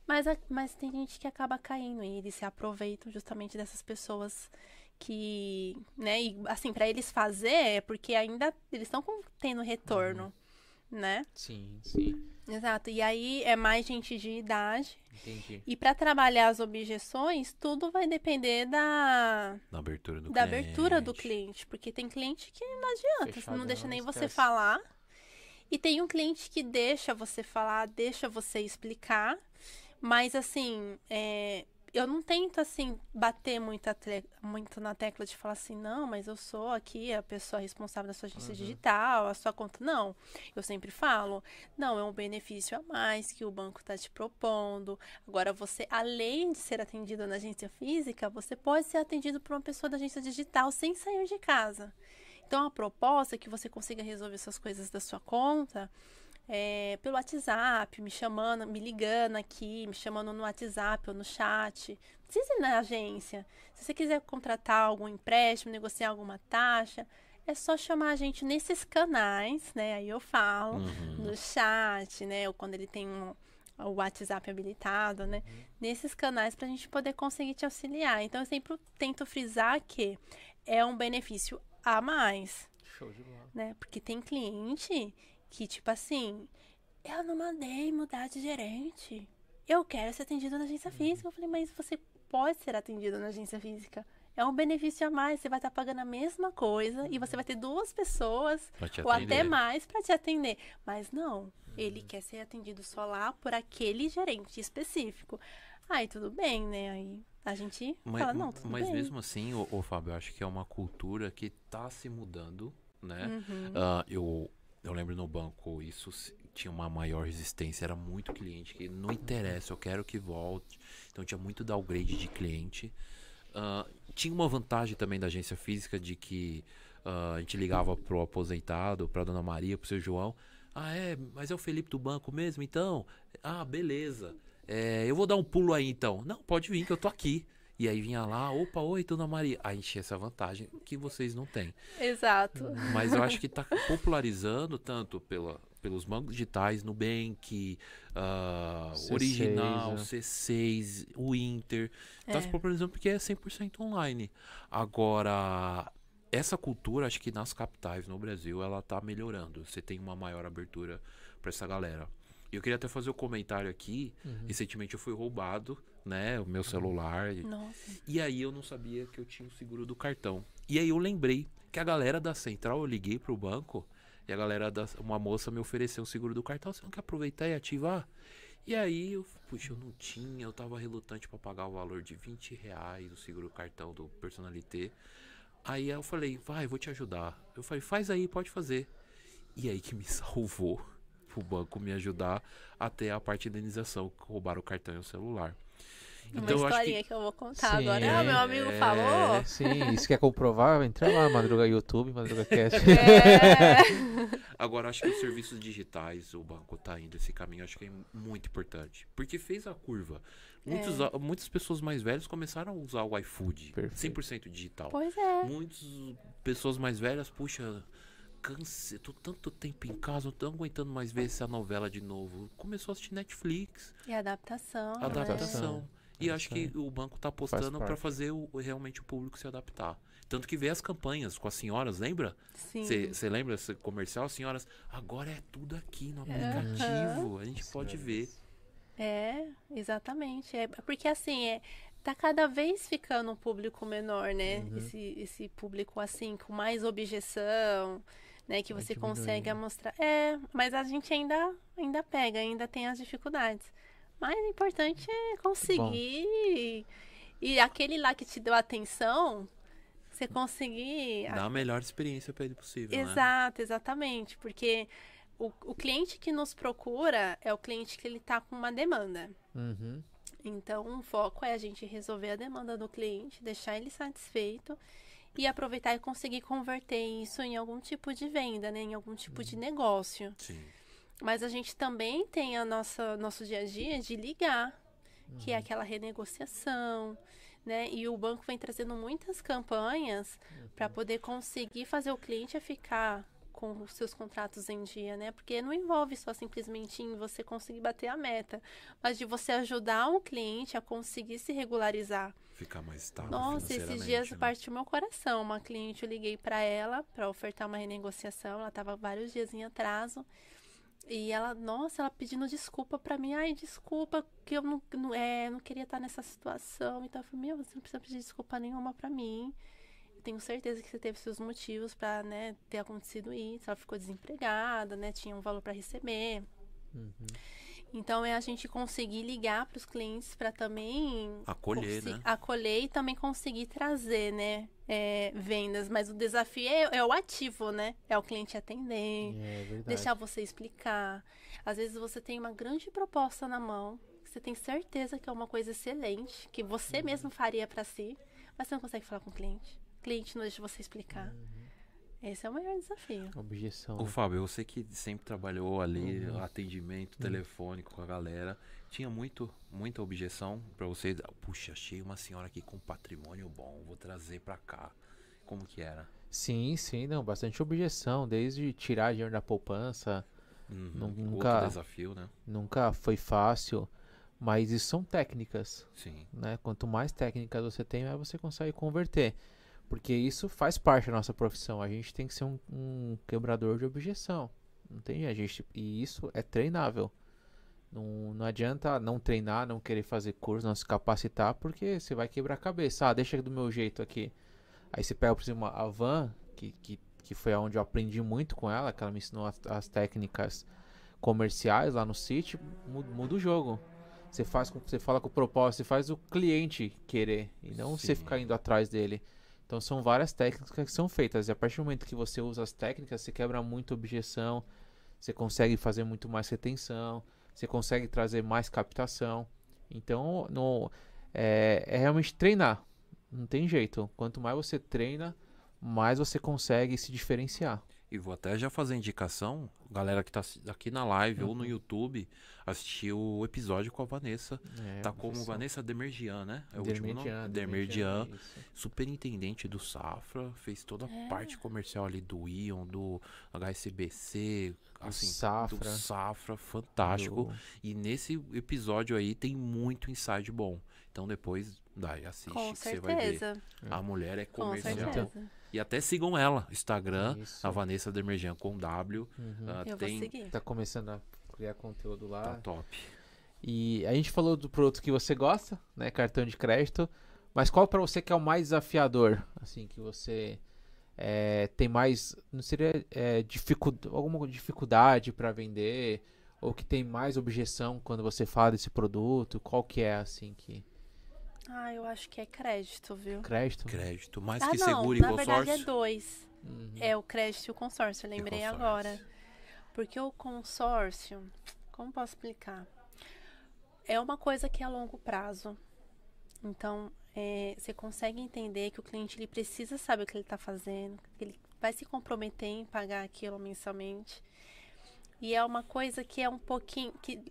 Mas, mas tem gente que acaba caindo e eles se aproveitam justamente dessas pessoas que, né, e assim, pra eles fazer é porque ainda eles estão tendo retorno, né? Sim, sim. Exato. E aí é mais gente de idade. Entendi. E pra trabalhar as objeções, tudo vai depender da, Na abertura do da cliente. abertura do cliente, porque tem cliente que não adianta, Fechadão, não deixa nem você esquece. falar. E tem um cliente que deixa você falar, deixa você explicar, mas assim, é, eu não tento assim bater muito, na tecla de falar assim, não, mas eu sou aqui a pessoa responsável da sua agência Uhum. digital, a sua conta. Não, eu sempre falo, não, é um benefício a mais que o banco está te propondo. Agora, você, além de ser atendido na agência física, você pode ser atendido por uma pessoa da agência digital sem sair de casa. Então, a proposta é que você consiga resolver essas coisas da sua conta é, pelo WhatsApp, me chamando, me ligando aqui, me chamando no WhatsApp ou no chat. Precisa ir na agência. Se você quiser contratar algum empréstimo, negociar alguma taxa, é só chamar a gente nesses canais, né? Aí eu falo Uhum. no chat, né? Ou quando ele tem um- o WhatsApp habilitado, né? Nesses canais pra gente poder conseguir te auxiliar. Então eu sempre tento frisar que é um benefício a mais, Show de bola. né? Porque tem cliente que, tipo assim, eu não mandei mudar de gerente. Eu quero ser atendido na agência física. Eu falei, mas você pode ser atendido na agência física. É um benefício a mais. Você vai estar pagando a mesma coisa e você vai ter duas pessoas ou até mais para te atender. Mas não, ele quer ser atendido só lá por aquele gerente específico. Aí tudo bem, né? Aí a gente Mas, fala, não, tudo mas bem. mesmo assim, ô, ô, Fábio, eu acho que é uma cultura que tá se mudando, né? Uhum. Ah, eu, eu lembro no banco, isso tinha uma maior resistência, era muito cliente que não interessa, eu quero que volte. Então tinha muito downgrade de cliente. Ah, tinha uma vantagem também da agência física de que ah, a gente ligava pro aposentado, pra dona Maria, pro seu João. Ah, é, mas é o Felipe do banco mesmo, então? Ah, beleza. É, eu vou dar um pulo aí então. Não, pode vir que eu tô aqui. E aí vinha lá, opa, oi, dona Maria. Aí tinha essa vantagem que vocês não têm. Exato. Mas eu acho que está popularizando tanto pela, pelos bancos digitais, Nubank, ah, C6, Original, né? C6, o Inter. Está se É. popularizando porque é 100% online. Agora, essa cultura, acho que nas capitais no Brasil, ela tá melhorando. Você tem uma maior abertura para essa galera. E eu queria até fazer um comentário aqui. Uhum. Recentemente eu fui roubado, né? O meu celular. Nossa. E aí eu não sabia que eu tinha o seguro do cartão. E aí eu lembrei que a galera da central, eu liguei pro banco e a galera da uma moça me ofereceu o seguro do cartão. Você não quer aproveitar e ativar? E aí eu, puxa, eu não tinha, eu tava relutante pra pagar o valor de 20 reais o seguro do cartão do Personalité. Aí eu falei, vai, vou te ajudar. Eu falei, faz aí, pode fazer. E aí que me salvou o banco me ajudar até a parte de indenização, que roubaram o cartão e o celular. Uma Então historinha que que... eu vou contar Sim, agora. Ah, meu amigo é. falou. Sim, isso quer comprovar? Entra lá, Madruga YouTube, Madruga Cast. É. Agora, acho que os serviços digitais, o banco tá indo esse caminho, acho que é muito importante. Porque fez a curva. Muitos, É. Muitas pessoas mais velhas começaram a usar o iFood Perfeito. 100% digital. Pois é. Muitas pessoas mais velhas, puxa, cansei, tô tanto tempo em casa, não tô aguentando mais ver essa novela de novo. Começou a assistir Netflix, E adaptação. né? E É acho que o banco tá apostando para fazer o- realmente o público se adaptar. Tanto que vê as campanhas com as senhoras, lembra? Sim. Você lembra esse comercial, senhoras? Agora é tudo aqui no aplicativo. A gente pode ver. É, exatamente. É porque assim, é, tá cada vez ficando um público menor, né? Uhum. Esse, esse público assim, com mais objeção, né? Que Vai você consegue mostrar. É, mas a gente ainda, ainda pega, ainda tem as dificuldades. Mas o importante é conseguir. E aquele lá que te deu atenção, você conseguir. Dá a melhor experiência pra ele possível, né? Exato, exatamente. Porque o, o cliente que nos procura é o cliente que ele tá com uma demanda. Uhum. Então, o foco é a gente resolver a demanda do cliente, deixar ele satisfeito e aproveitar e conseguir converter isso em algum tipo de venda, né? Em algum tipo de negócio. Sim. Mas a gente também tem a nossa nosso dia a dia de ligar, que é aquela renegociação, né? E o banco vem trazendo muitas campanhas para poder conseguir fazer o cliente a ficar com os seus contratos em dia, né? Porque não envolve só simplesmente em você conseguir bater a meta, mas de você ajudar um cliente a conseguir se regularizar. Ficar mais estável. Nossa, esses dias né? partiu meu coração. Uma cliente, eu liguei para ela para ofertar uma renegociação. Ela estava vários dias em atraso. E ela, nossa, ela pedindo desculpa para mim. Ai, desculpa, que eu não, não, é, não queria estar nessa situação. Então eu falei, meu, você não precisa pedir desculpa nenhuma para mim. Eu tenho certeza que você teve seus motivos para né, ter acontecido isso. Ela ficou desempregada, né? Tinha um valor para receber. Uhum. Então é a gente conseguir ligar para os clientes para também Acolher, né? acolher e também conseguir trazer, né, é, vendas. Mas o desafio é, é o ativo, né? É o cliente atender, É verdade. deixar você explicar. Às vezes você tem uma grande proposta na mão, que você tem certeza que é uma coisa excelente, que você Uhum. mesmo faria para si, mas você não consegue falar com o cliente. O cliente não deixa você explicar. Uhum. Esse é o maior desafio. Objeção. Ô né? Fábio, você que sempre trabalhou ali, Uhum. atendimento telefônico com a galera, tinha muito, muita objeção pra você. Puxa, achei uma senhora aqui com patrimônio bom, vou trazer pra cá. Como que era? Sim, sim, não, bastante objeção, desde tirar dinheiro da poupança, Uhum. Nu- Outro nunca- desafio, né? nunca foi fácil, mas isso são técnicas, Sim. né? Quanto mais técnicas você tem, mais você consegue converter. Porque isso faz parte da nossa profissão. A gente tem que ser um, um quebrador de objeção. Não tem a gente e isso é treinável. Não, não adianta não treinar, não querer fazer curso, não se capacitar, porque você vai quebrar a cabeça. Ah, deixa do meu jeito aqui. Aí você pega, por exemplo, a Van, que, que, que foi onde eu aprendi muito com ela, que ela me ensinou as, as técnicas comerciais lá no sítio, muda, o jogo. Você faz com, você fala com o propósito, você faz o cliente querer e não você Sim. ficar indo atrás dele. Então são várias técnicas que são feitas. E a partir do momento que você usa as técnicas, você quebra muita objeção, você consegue fazer muito mais retenção, você consegue trazer mais captação. Então no, é, é realmente treinar. Não tem jeito. Quanto mais você treina, mais você consegue se diferenciar. E vou até já fazer indicação, galera que tá aqui na live ou Uhum. no YouTube, assistiu o episódio com a Vanessa. É, tá como professor. Vanessa Demergian, né? É o último nome? Demergian. isso. superintendente do Safra, fez toda a É. parte comercial ali do Ion, do HSBC, assim, Safra. do Safra, fantástico. Do- E nesse episódio aí tem muito insight bom. Então depois, daí assiste Com que você vai ver. certeza. A mulher é Com comercial. certeza. E até sigam ela, Instagram, Isso. a Vanessa Demergian com W. Uhum. ah, Eu tem vou seguir. Tá começando a criar conteúdo lá. tá top. E a gente falou do produto que você gosta, né? Cartão de crédito. Mas qual pra você que é o mais desafiador? Assim, que você é, tem mais. Não seria é, dificu- alguma dificuldade pra vender? Ou que tem mais objeção quando você fala desse produto? Qual que é, assim, que. Ah, eu acho que é crédito, viu? Crédito? Crédito, mais ah, que não, seguro e na verdade é consórcio. dois. Uhum. É o crédito e o consórcio, eu lembrei consórcio. agora. Porque o consórcio, como posso explicar? É uma coisa que é a longo prazo. Então, é, você consegue entender que o cliente ele precisa saber o que ele está fazendo, que ele vai se comprometer em pagar aquilo mensalmente. E é uma coisa que é um pouquinho. que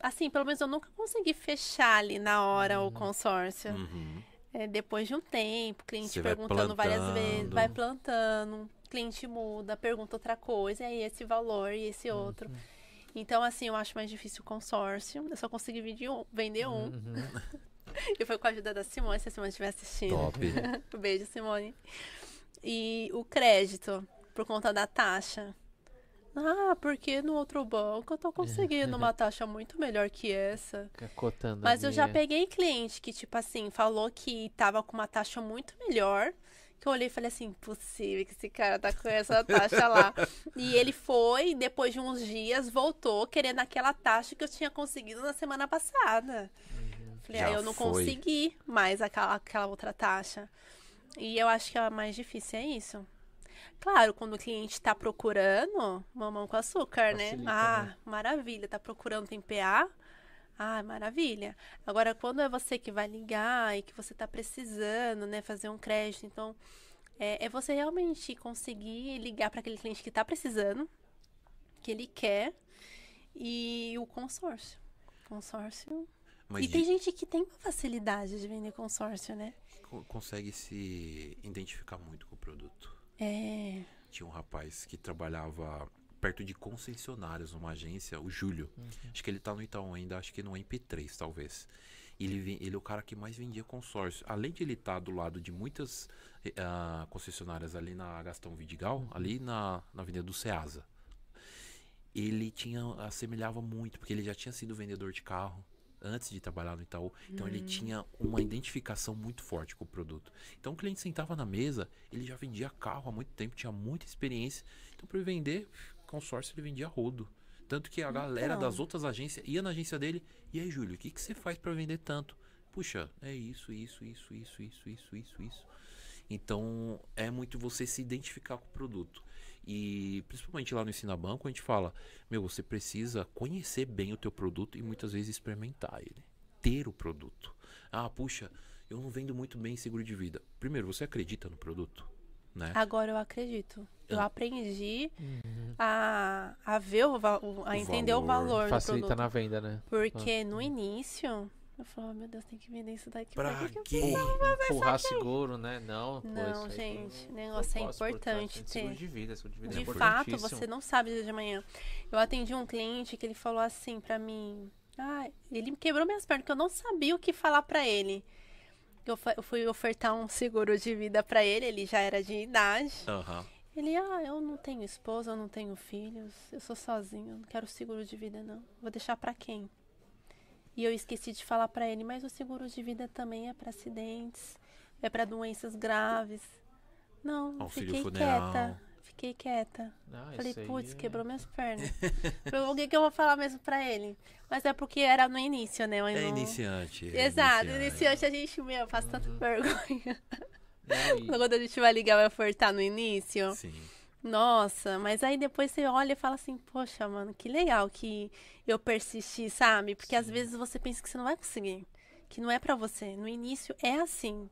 Assim, pelo menos eu nunca consegui fechar ali na hora o consórcio. Uhum. É, depois de um tempo, cliente Você perguntando várias vezes, vai plantando, cliente muda, pergunta outra coisa, e aí esse valor e esse outro. Então, assim, eu acho mais difícil o consórcio. Eu só consegui vender um. Vender um. Uhum. E foi com a ajuda da Simone, se a Simone estiver assistindo. Top. Beijo, Simone. E o crédito, por conta da taxa. Ah, porque no outro banco eu tô conseguindo uma taxa muito melhor que essa. Cotando Mas eu já peguei cliente que, tipo assim, falou que tava com uma taxa muito melhor. Que eu olhei e falei assim, impossível que esse cara tá com essa taxa lá. e ele foi, depois de uns dias, voltou querendo aquela taxa que eu tinha conseguido na semana passada. Falei, Já aí eu não foi. consegui mais aquela, aquela outra taxa. E eu acho que a mais difícil é isso. Claro, quando o cliente tá procurando, mamão com açúcar, né? Facilita, Ah, né? maravilha. Tá procurando tem PA? Ah, maravilha. Agora, quando é você que vai ligar e que você tá precisando, né, fazer um crédito, então é, é você realmente conseguir ligar para aquele cliente que tá precisando, que ele quer, e o consórcio. Consórcio. Mas e tem de- gente que tem uma facilidade de vender consórcio, né? co- consegue se identificar muito com o produto. É. Tinha um rapaz que trabalhava perto de concessionários numa agência, o Júlio. Acho que ele tá no Itaú ainda, acho que no MP3, talvez. Ele, ele é o cara que mais vendia consórcio. Além de ele estar do lado de muitas ah, concessionárias ali na Gastão Vidigal, ali na, na Avenida do Ceasa. Ele tinha, assemelhava muito, porque ele já tinha sido vendedor de carro antes de trabalhar no Itaú. Então ele tinha uma identificação muito forte com o produto. Então o cliente sentava na mesa, ele já vendia carro há muito tempo, tinha muita experiência. Então para vender consórcio, ele vendia rodo. Tanto que a galera Então. das outras agências ia na agência dele. E aí, Júlio, o que, que você faz para vender tanto? Puxa, é isso, isso, isso, isso, isso, isso, isso, isso. Então é muito você se identificar com o produto. E principalmente lá no Ensina Banco, a gente fala, meu, você precisa conhecer bem o teu produto e muitas vezes experimentar ele. Ter o produto. Ah, puxa, eu não vendo muito bem seguro de vida. Primeiro, você acredita no produto? Né? Agora eu acredito. Eu Ah. aprendi Uhum. a, a ver o, o- a O entender o valor. valor do Facilita na venda, né? Porque no início, eu falava, meu Deus, tem que vender isso daqui. Pra que? Empurrar seguro, né? Não, pô, Não, gente, negócio é importante Seguro ter. de vida, seguro de vida é De fato, importantíssimo. você não sabe dia de amanhã. Eu atendi um cliente que ele falou assim pra mim. Ah, ele quebrou minhas pernas, porque eu não sabia o que falar pra ele. Eu, eu fui ofertar um seguro de vida pra ele, ele já era de idade. Aham. Ele, ah, eu não tenho esposa, eu não tenho filhos, eu sou sozinho, eu não quero seguro de vida, não. Vou deixar pra quem? E eu esqueci de falar pra ele, mas o seguro de vida também é pra acidentes, é pra doenças graves. Não, Auxílio fiquei funeral. quieta. Fiquei quieta. Ah, Falei, putz, é- quebrou minhas pernas. Falei, o que, que eu vou falar mesmo pra ele? Mas é porque era no início, né? Eu É não- iniciante. é Exato, iniciante a gente, meu, passa tanta Uhum. vergonha. Não, e- Quando a gente vai ligar, vai ofertar no início. Sim. Nossa, mas aí depois você olha e fala assim, poxa, mano, que legal que eu persisti, sabe? Porque às vezes você pensa que você não vai conseguir, que não é pra você. No início é assim.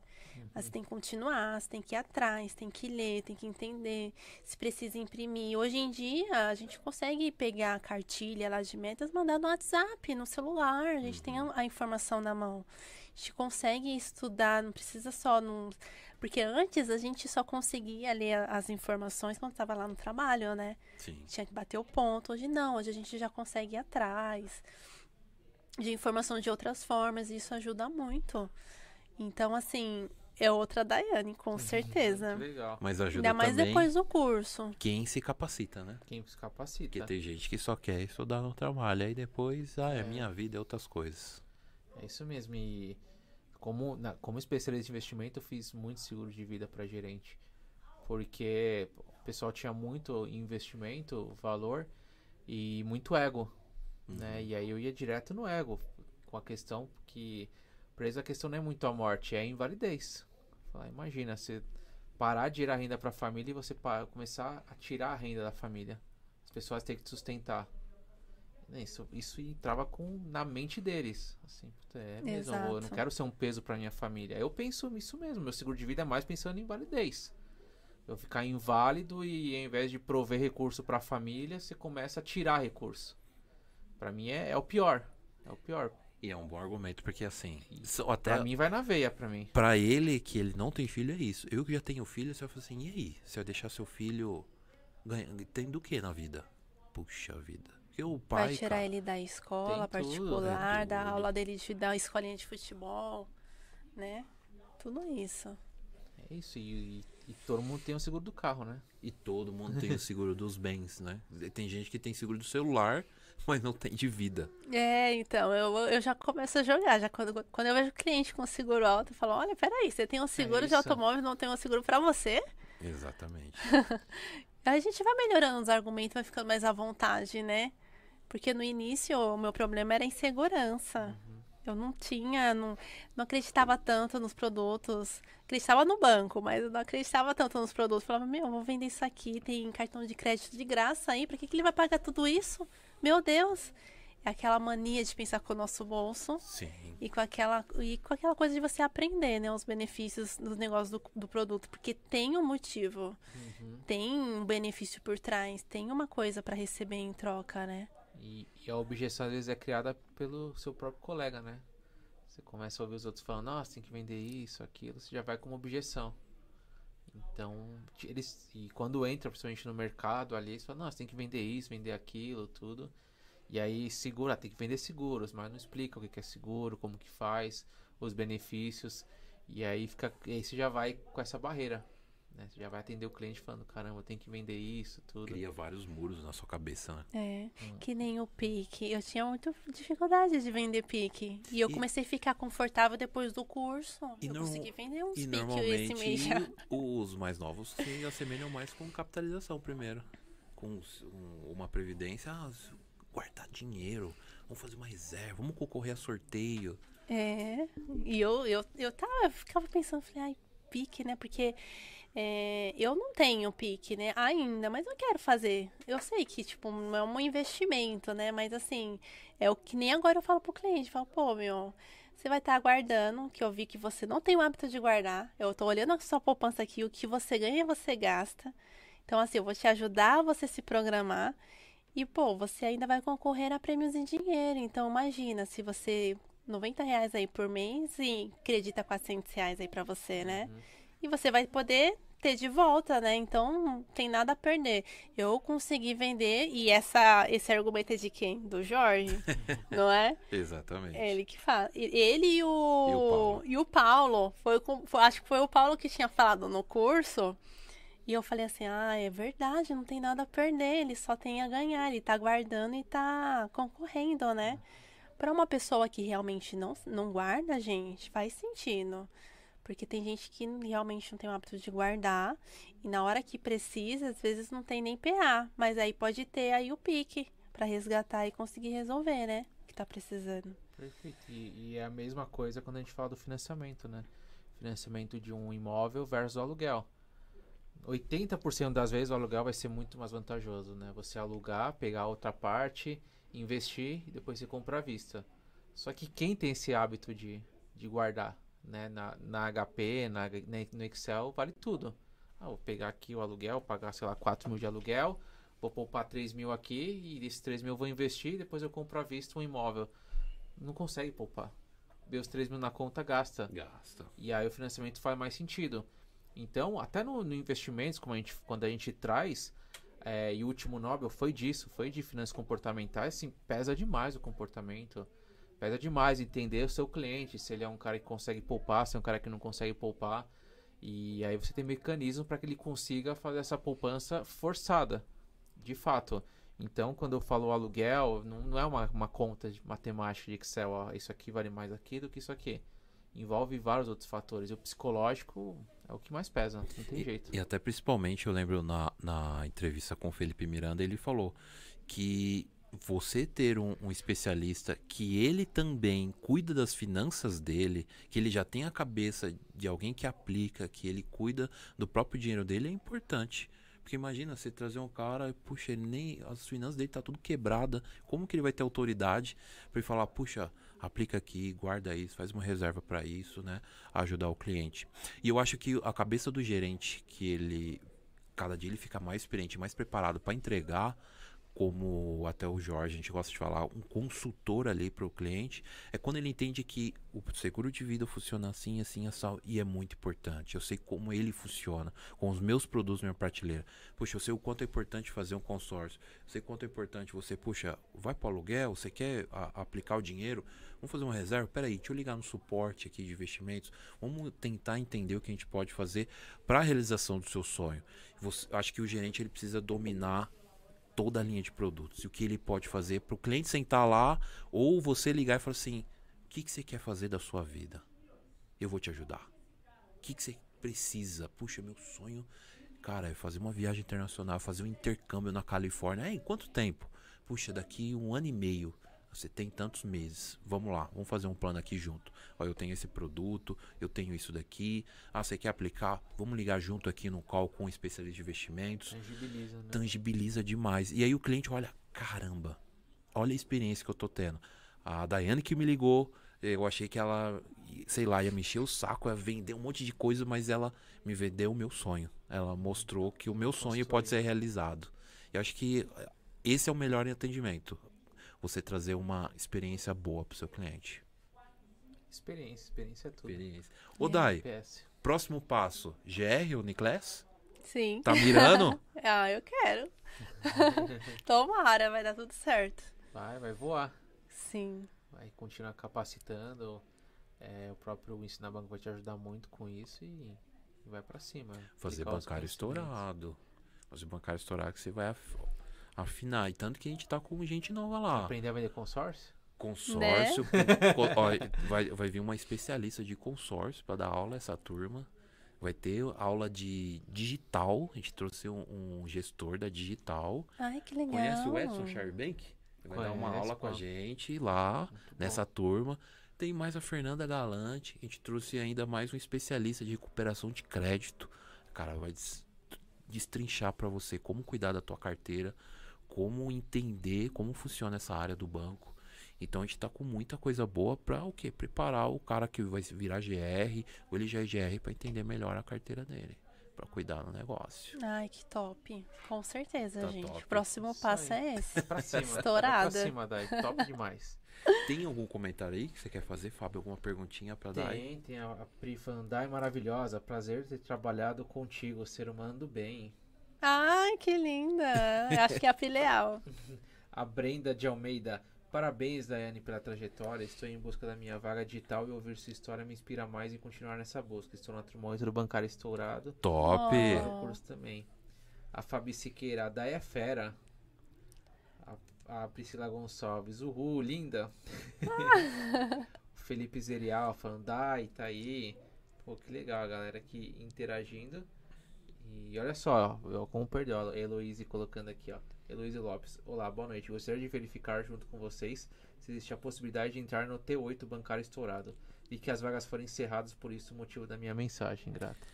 Mas você tem que continuar, você tem que ir atrás, tem que ler, tem que entender, se precisa imprimir. Hoje em dia, a gente consegue pegar a cartilha lá de metas, mandar no WhatsApp, no celular, a gente tem a, a informação na mão. A gente consegue estudar, não precisa só num... Porque antes a gente só conseguia ler as informações quando estava lá no trabalho, né? Sim. Tinha que bater o ponto. Hoje não, hoje a gente já consegue ir atrás de informação de outras formas e isso ajuda muito. Então, assim, é outra Daiane, com certeza. Muito legal. Mas ajuda Ainda mais também depois do curso. quem se capacita, né? Quem se capacita. Porque tem gente que só quer estudar no trabalho, aí depois, ah, é, É. minha vida, é outras coisas. É isso mesmo. E como, na- como especialista em investimento, eu fiz muito seguro de vida para gerente. Porque o pessoal tinha muito investimento, valor e muito ego. Né? E aí eu ia direto no ego. Com a questão que. Pra eles a questão não é muito a morte, é a invalidez. Imagina, você parar de tirar renda pra família e você começar a tirar a renda da família. As pessoas têm que te sustentar. Isso, isso entrava com, na mente deles. Assim, puta, é mesmo, eu não Exato. quero ser um peso pra minha família. Eu penso nisso mesmo. Meu seguro de vida é mais pensando em invalidez. Eu ficar inválido e ao invés de prover recurso pra família, você começa a tirar recurso. Pra mim é, é o pior. É o pior. E é um bom argumento, porque assim, até Pra mim vai na veia, pra mim. pra ele que ele não tem filho é isso. Eu que já tenho filho, você vai falar assim, e aí? Você vai deixar seu filho ganha, tendo o que na vida? Puxa vida. Porque o pai. Vai tirar cara, ele da escola tem tudo, particular, tem da aula dele de dar escolinha de futebol, né? Tudo isso. É isso. E, e- e todo mundo tem o seguro do carro, né? E todo mundo tem o seguro dos bens, né? Tem gente que tem seguro do celular, mas não tem de vida. É, então, eu, eu já começo a jogar. Já quando, quando eu vejo cliente com seguro alto, eu falo, olha, peraí, você tem um seguro de isso. automóvel, não tem um seguro pra você? Exatamente. Aí a gente vai melhorando os argumentos, vai ficando mais à vontade, né? Porque no início o meu problema era insegurança. Eu não tinha, não, não acreditava tanto nos produtos. Acreditava no banco, mas eu não acreditava tanto nos produtos. Falava, meu, vou vender isso aqui, tem cartão de crédito de graça aí, pra que, que ele vai pagar tudo isso? Meu Deus! É aquela mania de pensar com o nosso bolso. Sim. E com aquela, e com aquela coisa de você aprender, né? Os benefícios dos negócios do, do produto. Porque tem um motivo. Uhum. Tem um benefício por trás. Tem uma coisa para receber em troca, né? E, e, a objeção às vezes é criada pelo seu próprio colega, né? Você começa a ouvir os outros falando, nossa, tem que vender isso, aquilo, você já vai com uma objeção. Então, eles. E quando entra, principalmente no mercado ali, eles falam, nossa, tem que vender isso, vender aquilo, tudo. E aí segura, tem que vender seguros, mas não explica o que é seguro, como que faz, os benefícios. E aí fica. E aí você já vai com essa barreira. Né? Você já vai atender o cliente falando, caramba, tem que vender isso, tudo. Cria vários muros na sua cabeça, né? É, hum. que nem o pique. Eu tinha muita dificuldade de vender pique. E eu e... comecei a ficar confortável depois do curso. E eu norm... consegui vender uns e pique esse mês já. Os mais novos se assemelham mais com capitalização primeiro. Com uma previdência, ah, guardar dinheiro, vamos fazer uma reserva, vamos concorrer a sorteio. É, e eu, eu, eu, tava, eu ficava pensando, falei, ai, pique, né? Porque é, eu não tenho pique, né? Ainda, mas eu quero fazer. Eu sei que, tipo, não é um investimento, né? Mas assim, é o que nem agora eu falo pro cliente. Falo, pô, meu, você vai estar tá aguardando, que eu vi que você não tem o hábito de guardar. Eu tô olhando a sua poupança aqui, o que você ganha, você gasta. Então, assim, eu vou te ajudar a você se programar. E, pô, você ainda vai concorrer a prêmios em dinheiro. Então, imagina, se você 90 reais aí por mês e acredita 400 reais aí pra você, né? Uhum. E você vai poder ter de volta, né? Então não tem nada a perder. Eu consegui vender e essa esse argumento é de quem? Do Jorge, não é? Exatamente. Ele que fala. Ele e o e o Paulo, e o Paulo foi, foi, acho que foi o Paulo que tinha falado no curso. E eu falei assim: "Ah, é verdade, não tem nada a perder, ele só tem a ganhar, ele tá guardando e tá concorrendo, né?" Para uma pessoa que realmente não não guarda, gente, faz sentido. Porque tem gente que realmente não tem o hábito de guardar. E na hora que precisa, às vezes não tem nem PA. Mas aí pode ter aí o pique para resgatar e conseguir resolver, né? Que tá precisando. Perfeito. E, e, é a mesma coisa quando a gente fala do financiamento, né? Financiamento de um imóvel versus o aluguel. 80% das vezes o aluguel vai ser muito mais vantajoso, né? Você alugar, pegar outra parte, investir e depois você comprar à vista. Só que quem tem esse hábito de, de guardar? Né, na, na HP, na, no Excel, vale tudo. Ah, vou pegar aqui o aluguel, pagar, sei lá, 4 mil de aluguel, vou poupar 3 mil aqui e desses 3 mil eu vou investir depois eu compro à vista um imóvel. Não consegue poupar. Vê os 3 mil na conta, gasta. Gasta. E aí o financiamento faz mais sentido. Então, até no, no investimentos, como a gente, quando a gente traz, é, e o último Nobel foi disso, foi de finanças comportamentais, assim, pesa demais o comportamento. Pesa demais entender o seu cliente, se ele é um cara que consegue poupar, se é um cara que não consegue poupar. E aí você tem mecanismo para que ele consiga fazer essa poupança forçada, de fato. Então, quando eu falo aluguel, não, não é uma, uma conta de matemática de Excel, ó, isso aqui vale mais aqui do que isso aqui. Envolve vários outros fatores. E o psicológico é o que mais pesa, não tem e, jeito. E até principalmente, eu lembro na, na entrevista com o Felipe Miranda, ele falou que você ter um, um, especialista que ele também cuida das finanças dele, que ele já tem a cabeça de alguém que aplica, que ele cuida do próprio dinheiro dele, é importante. Porque imagina você trazer um cara, puxa, ele nem as finanças dele tá tudo quebrada, como que ele vai ter autoridade para falar, puxa, aplica aqui, guarda isso, faz uma reserva para isso, né? Ajudar o cliente. E eu acho que a cabeça do gerente que ele cada dia ele fica mais experiente, mais preparado para entregar como até o Jorge, a gente gosta de falar, um consultor ali para o cliente, é quando ele entende que o seguro de vida funciona assim, assim, assim, e é muito importante. Eu sei como ele funciona, com os meus produtos na minha prateleira. Puxa, eu sei o quanto é importante fazer um consórcio, eu sei quanto é importante você, puxa, vai para o aluguel, você quer a, aplicar o dinheiro, vamos fazer uma reserva? Peraí, deixa eu ligar no suporte aqui de investimentos, vamos tentar entender o que a gente pode fazer para a realização do seu sonho. Você, acho que o gerente ele precisa dominar toda a linha de produtos e o que ele pode fazer para o cliente sentar lá ou você ligar e falar assim: o que, que você quer fazer da sua vida? Eu vou te ajudar. O que, que você precisa? Puxa, meu sonho, cara, é fazer uma viagem internacional, fazer um intercâmbio na Califórnia. É, em quanto tempo? Puxa, daqui um ano e meio. Você tem tantos meses. Vamos lá, vamos fazer um plano aqui junto. Ó, eu tenho esse produto, eu tenho isso daqui. Ah, você quer aplicar? Vamos ligar junto aqui no call com um especialista de investimentos. Tangibiliza, né? Tangibiliza demais. E aí o cliente olha, caramba, olha a experiência que eu tô tendo. A Daiane que me ligou, eu achei que ela, sei lá, ia mexer o saco, ia vender um monte de coisa, mas ela me vendeu o meu sonho. Ela mostrou que o meu sonho Construiu. pode ser realizado. Eu acho que esse é o melhor atendimento. Você trazer uma experiência boa pro seu cliente. Experiência, experiência é tudo. Experiência. Ô, Dai, PS. próximo passo, GR ou Niclés? Sim. Tá mirando? Ah, eu quero. Tomara, vai dar tudo certo. Vai, vai voar. Sim. Vai continuar capacitando. É, o próprio Ensinar Banco vai te ajudar muito com isso e, vai pra cima. Fazer bancário estourado. Fazer bancário estourado que você vai af- afinar. E tanto que a gente tá com gente nova lá. Aprender a vender consórcio? Consórcio. co- ó, vai, vai vir uma especialista de consórcio para dar aula essa turma. Vai ter aula de digital. A gente trouxe um, um gestor da digital. Ai, que legal. Conhece o Edson Sharbank? Vai dar uma aula com a gente lá Muito nessa turma. Tem mais a Fernanda Galante. A gente trouxe ainda mais um especialista de recuperação de crédito. Cara, vai des- destrinchar para você como cuidar da tua carteira, como entender como funciona essa área do banco. Então a gente tá com muita coisa boa para o quê? Preparar o cara que vai virar GR, ou ele já é GR para entender melhor a carteira dele, para cuidar do negócio. Ai, que top. Com certeza, Tá gente. top. O próximo Isso passo aí. é esse. Pra cima. Estourada. Pra cima, Dai. Top demais. Tem algum comentário aí que você quer fazer, Fábio? Alguma perguntinha para dar? aí? Tem, tem a, a Pri falando, Dai maravilhosa. Prazer ter trabalhado contigo, ser humano do bem. Ai, que linda. Eu acho que é a filial. A Brenda de Almeida. Parabéns, Daiane, pela trajetória. Estou em busca da minha vaga digital e ouvir sua história me inspira mais em continuar nessa busca. Estou na turma do bancário estourado. Top! Oh. Curso também. A Fabi Siqueira, a Dai é fera. A, a Priscila Gonçalves, uhul, linda. o Felipe Zerial falando, Dai, tá aí. Pô, que legal a galera aqui interagindo. E olha só, ó, como perdeu a Heloíse colocando aqui, ó. Heloíse Lopes. Olá, boa noite. Gostaria de verificar junto com vocês se existe a possibilidade de entrar no T8 bancário estourado. E que as vagas foram encerradas, por isso o motivo da minha mensagem, grata.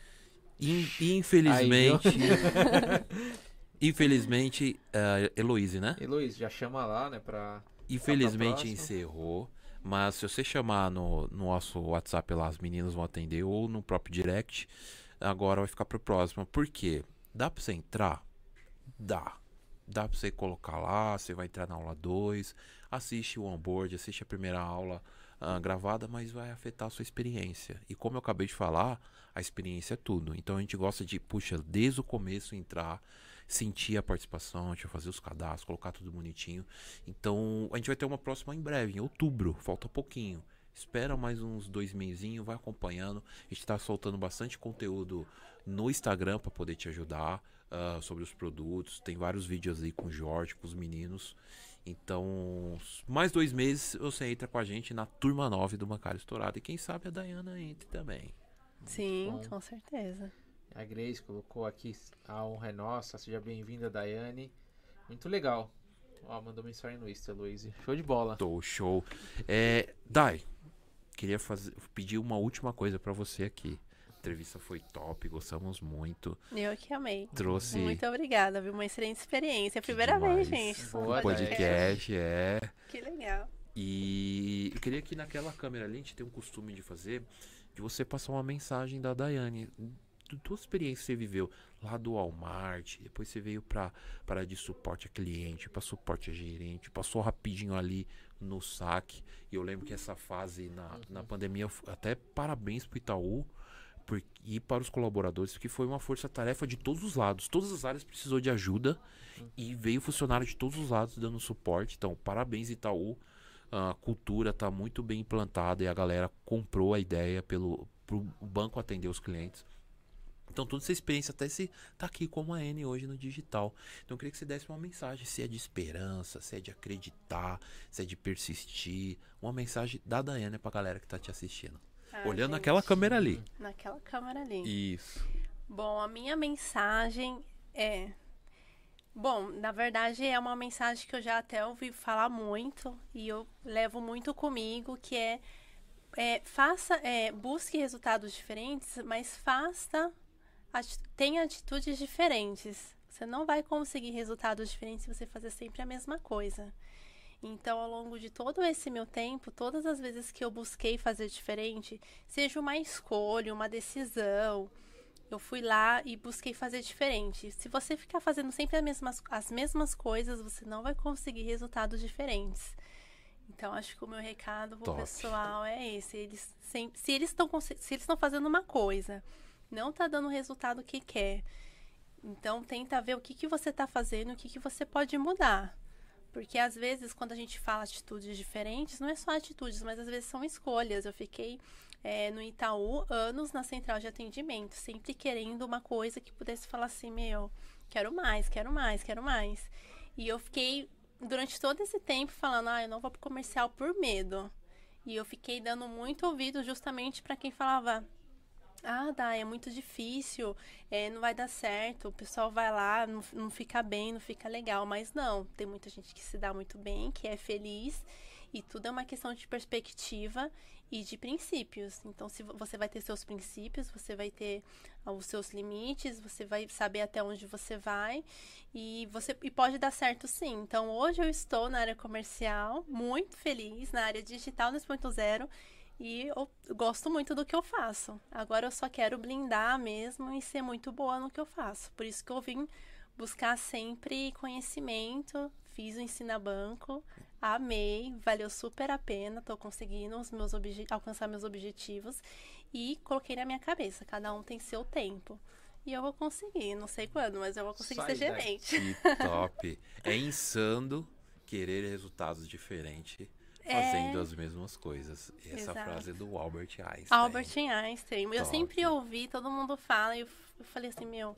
In- infelizmente, Aí, infelizmente, uh, Heloíse, né? Heloíse, já chama lá, né, pra... Infelizmente próxima. encerrou. Mas se você chamar no, no nosso WhatsApp lá, as meninas vão atender, ou no próprio direct, agora vai ficar pro próximo. Por quê? Dá pra você entrar? Dá. Dá pra você colocar lá, você vai entrar na aula 2, assiste o onboard, assiste a primeira aula ah, gravada, mas vai afetar a sua experiência. E como eu acabei de falar, a experiência é tudo. Então a gente gosta de, puxa, desde o começo entrar, sentir a participação, a gente vai fazer os cadastros, colocar tudo bonitinho. Então, a gente vai ter uma próxima em breve, em outubro, falta pouquinho. Espera mais uns dois mesinhos, vai acompanhando. A gente tá soltando bastante conteúdo no Instagram para poder te ajudar ah, sobre os produtos. Tem vários vídeos aí com o Jorge, com os meninos. Então, mais dois meses você entra com a gente na turma 9 do Bancário Estourado. E quem sabe a Dayana entre também. Sim, bom. com certeza. A Grace colocou aqui, a honra é nossa, seja bem-vinda, Daiane. Muito legal. Ó, mandou mensagem no Insta, Luiz. Show de bola. Tô show. É, Dai, queria fazer, pedir uma última coisa pra você aqui. A entrevista foi top, gostamos muito. Eu que amei. Trouxe Muito obrigada, viu? Uma excelente experiência. É a primeira demais. vez, gente. Boa, um podcast, é. Que legal. E eu queria que naquela câmera ali, a gente tem um costume de fazer, de você passar uma mensagem da Daiane, da tua experiência que você viveu lá do Walmart, depois você veio pra para de suporte a cliente, para suporte a gerente, passou rapidinho ali no saque. E eu lembro que essa fase na, na pandemia, até parabéns pro Itaú por, e para os colaboradores, porque foi uma força-tarefa de todos os lados. Todas as áreas precisou de ajuda e veio funcionário de todos os lados dando suporte. Então, parabéns Itaú. A cultura tá muito bem implantada e a galera comprou a ideia pelo pro banco atender os clientes. Então toda essa experiência até se tá aqui como a N hoje no digital. Então eu queria que você desse uma mensagem, se é de esperança, se é de acreditar, se é de persistir, uma mensagem da Daiane pra galera que tá te assistindo. Ah, Olhando gente, naquela câmera ali. Naquela câmera ali. Isso. Bom, a minha mensagem é: Bom, na verdade é uma mensagem que eu já até ouvi falar muito e eu levo muito comigo, que é, é faça, é, busque resultados diferentes, mas faça, tenha atitudes diferentes. Você não vai conseguir resultados diferentes se você fazer sempre a mesma coisa. Então, ao longo de todo esse meu tempo, todas as vezes que eu busquei fazer diferente, seja uma escolha, uma decisão, eu fui lá e busquei fazer diferente. Se você ficar fazendo sempre as mesmas, as mesmas coisas, você não vai conseguir resultados diferentes. Então, acho que o meu recado pro Top. pessoal é esse. Eles sempre, se eles estão fazendo uma coisa, não está dando o resultado que quer. Então, tenta ver o que, que você está fazendo, o que, que você pode mudar. Porque às vezes, quando a gente fala atitudes diferentes, não é só atitudes, mas às vezes são escolhas. Eu fiquei é, no Itaú anos na central de atendimento, sempre querendo uma coisa que pudesse falar assim, meu, quero mais, quero mais, quero mais. E eu fiquei durante todo esse tempo falando, ah, eu não vou pro comercial por medo. E eu fiquei dando muito ouvido justamente para quem falava, ah, dá, é muito difícil, é, não vai dar certo, o pessoal vai lá, não, não fica bem, não fica legal. Mas não, tem muita gente que se dá muito bem, que é feliz, e tudo é uma questão de perspectiva e de princípios. Então, se você vai ter seus princípios, você vai ter ah, os seus limites, você vai saber até onde você vai e você e pode dar certo sim. Então, hoje eu estou na área comercial, muito feliz na área digital 2.0 e eu gosto muito do que eu faço. Agora eu só quero blindar mesmo e ser muito boa no que eu faço. Por isso que eu vim buscar sempre conhecimento, fiz o Ensina Banco, amei, valeu super a pena, tô conseguindo os meus alcançar meus objetivos e coloquei na minha cabeça, cada um tem seu tempo. E eu vou conseguir, não sei quando, mas eu vou conseguir Sai ser gerente. Que top. é insano querer resultados diferentes fazendo é... as mesmas coisas. E essa Exato. frase é do Albert Einstein. Albert Einstein. Top. Eu sempre ouvi, todo mundo fala, e eu falei assim, meu,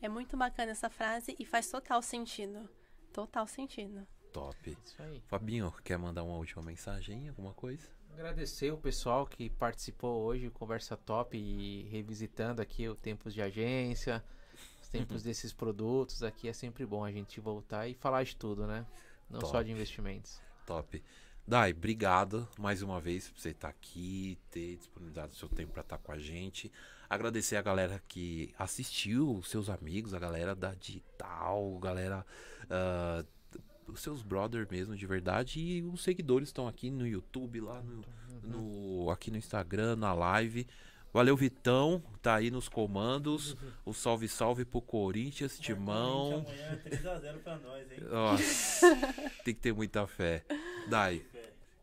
é muito bacana essa frase e faz total sentido. Total sentido. Top. Isso aí. Fabinho, quer mandar uma última mensagem, alguma coisa? Agradecer o pessoal que participou hoje, conversa top e revisitando aqui o tempos de agência, os tempos desses produtos. Aqui é sempre bom a gente voltar e falar de tudo, né? Não top. só de investimentos. Top. Dai, obrigado mais uma vez por você estar aqui, ter disponibilizado o seu tempo para estar com a gente. Agradecer a galera que assistiu, seus amigos, a galera da digital, galera uh, os seus brothers mesmo, de verdade. E os seguidores estão aqui no YouTube, lá no, no, aqui no Instagram, na live. Valeu, Vitão, tá aí nos comandos. O salve, salve pro Corinthians, Timão. Amanhã 3x0 pra nós, hein? Nossa, tem que ter muita fé. Dai,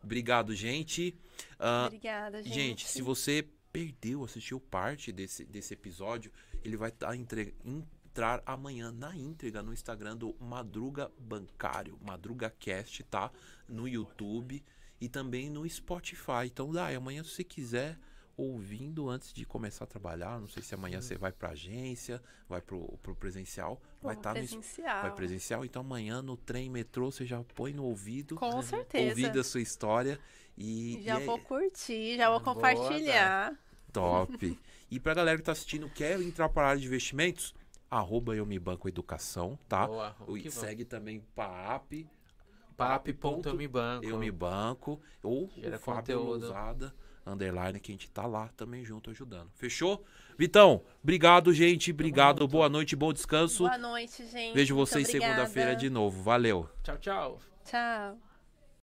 obrigado, gente. Uh, Obrigada, gente. Gente, se você perdeu, assistiu parte desse, desse episódio, ele vai tá entre, entrar amanhã na íntegra no Instagram do Madruga Bancário, Madruga Cast, tá? No YouTube e também no Spotify. Então, dá, amanhã se você quiser ouvindo antes de começar a trabalhar, não sei se amanhã Sim. você vai para agência, vai pro, pro presencial, Pô, vai estar tá presencial. no vai presencial, então amanhã no trem, metrô, você já põe no ouvido, com certeza, ouvir a sua história e já e vou curtir, já vou compartilhar. Boa, Top. e pra galera que tá assistindo, quer entrar para a área de investimentos? arroba eu me banco educação, tá? Boa, e segue bom. também PAP. PAP.eumebanco. Eu me banco. Ou Gera o Fábio Lousada, underline, que a gente tá lá também junto ajudando. Fechou? Vitão, obrigado, gente. Obrigado. Boa noite, bom descanso. Boa noite, gente. Vejo vocês segunda-feira de novo. Valeu. Tchau, tchau. Tchau.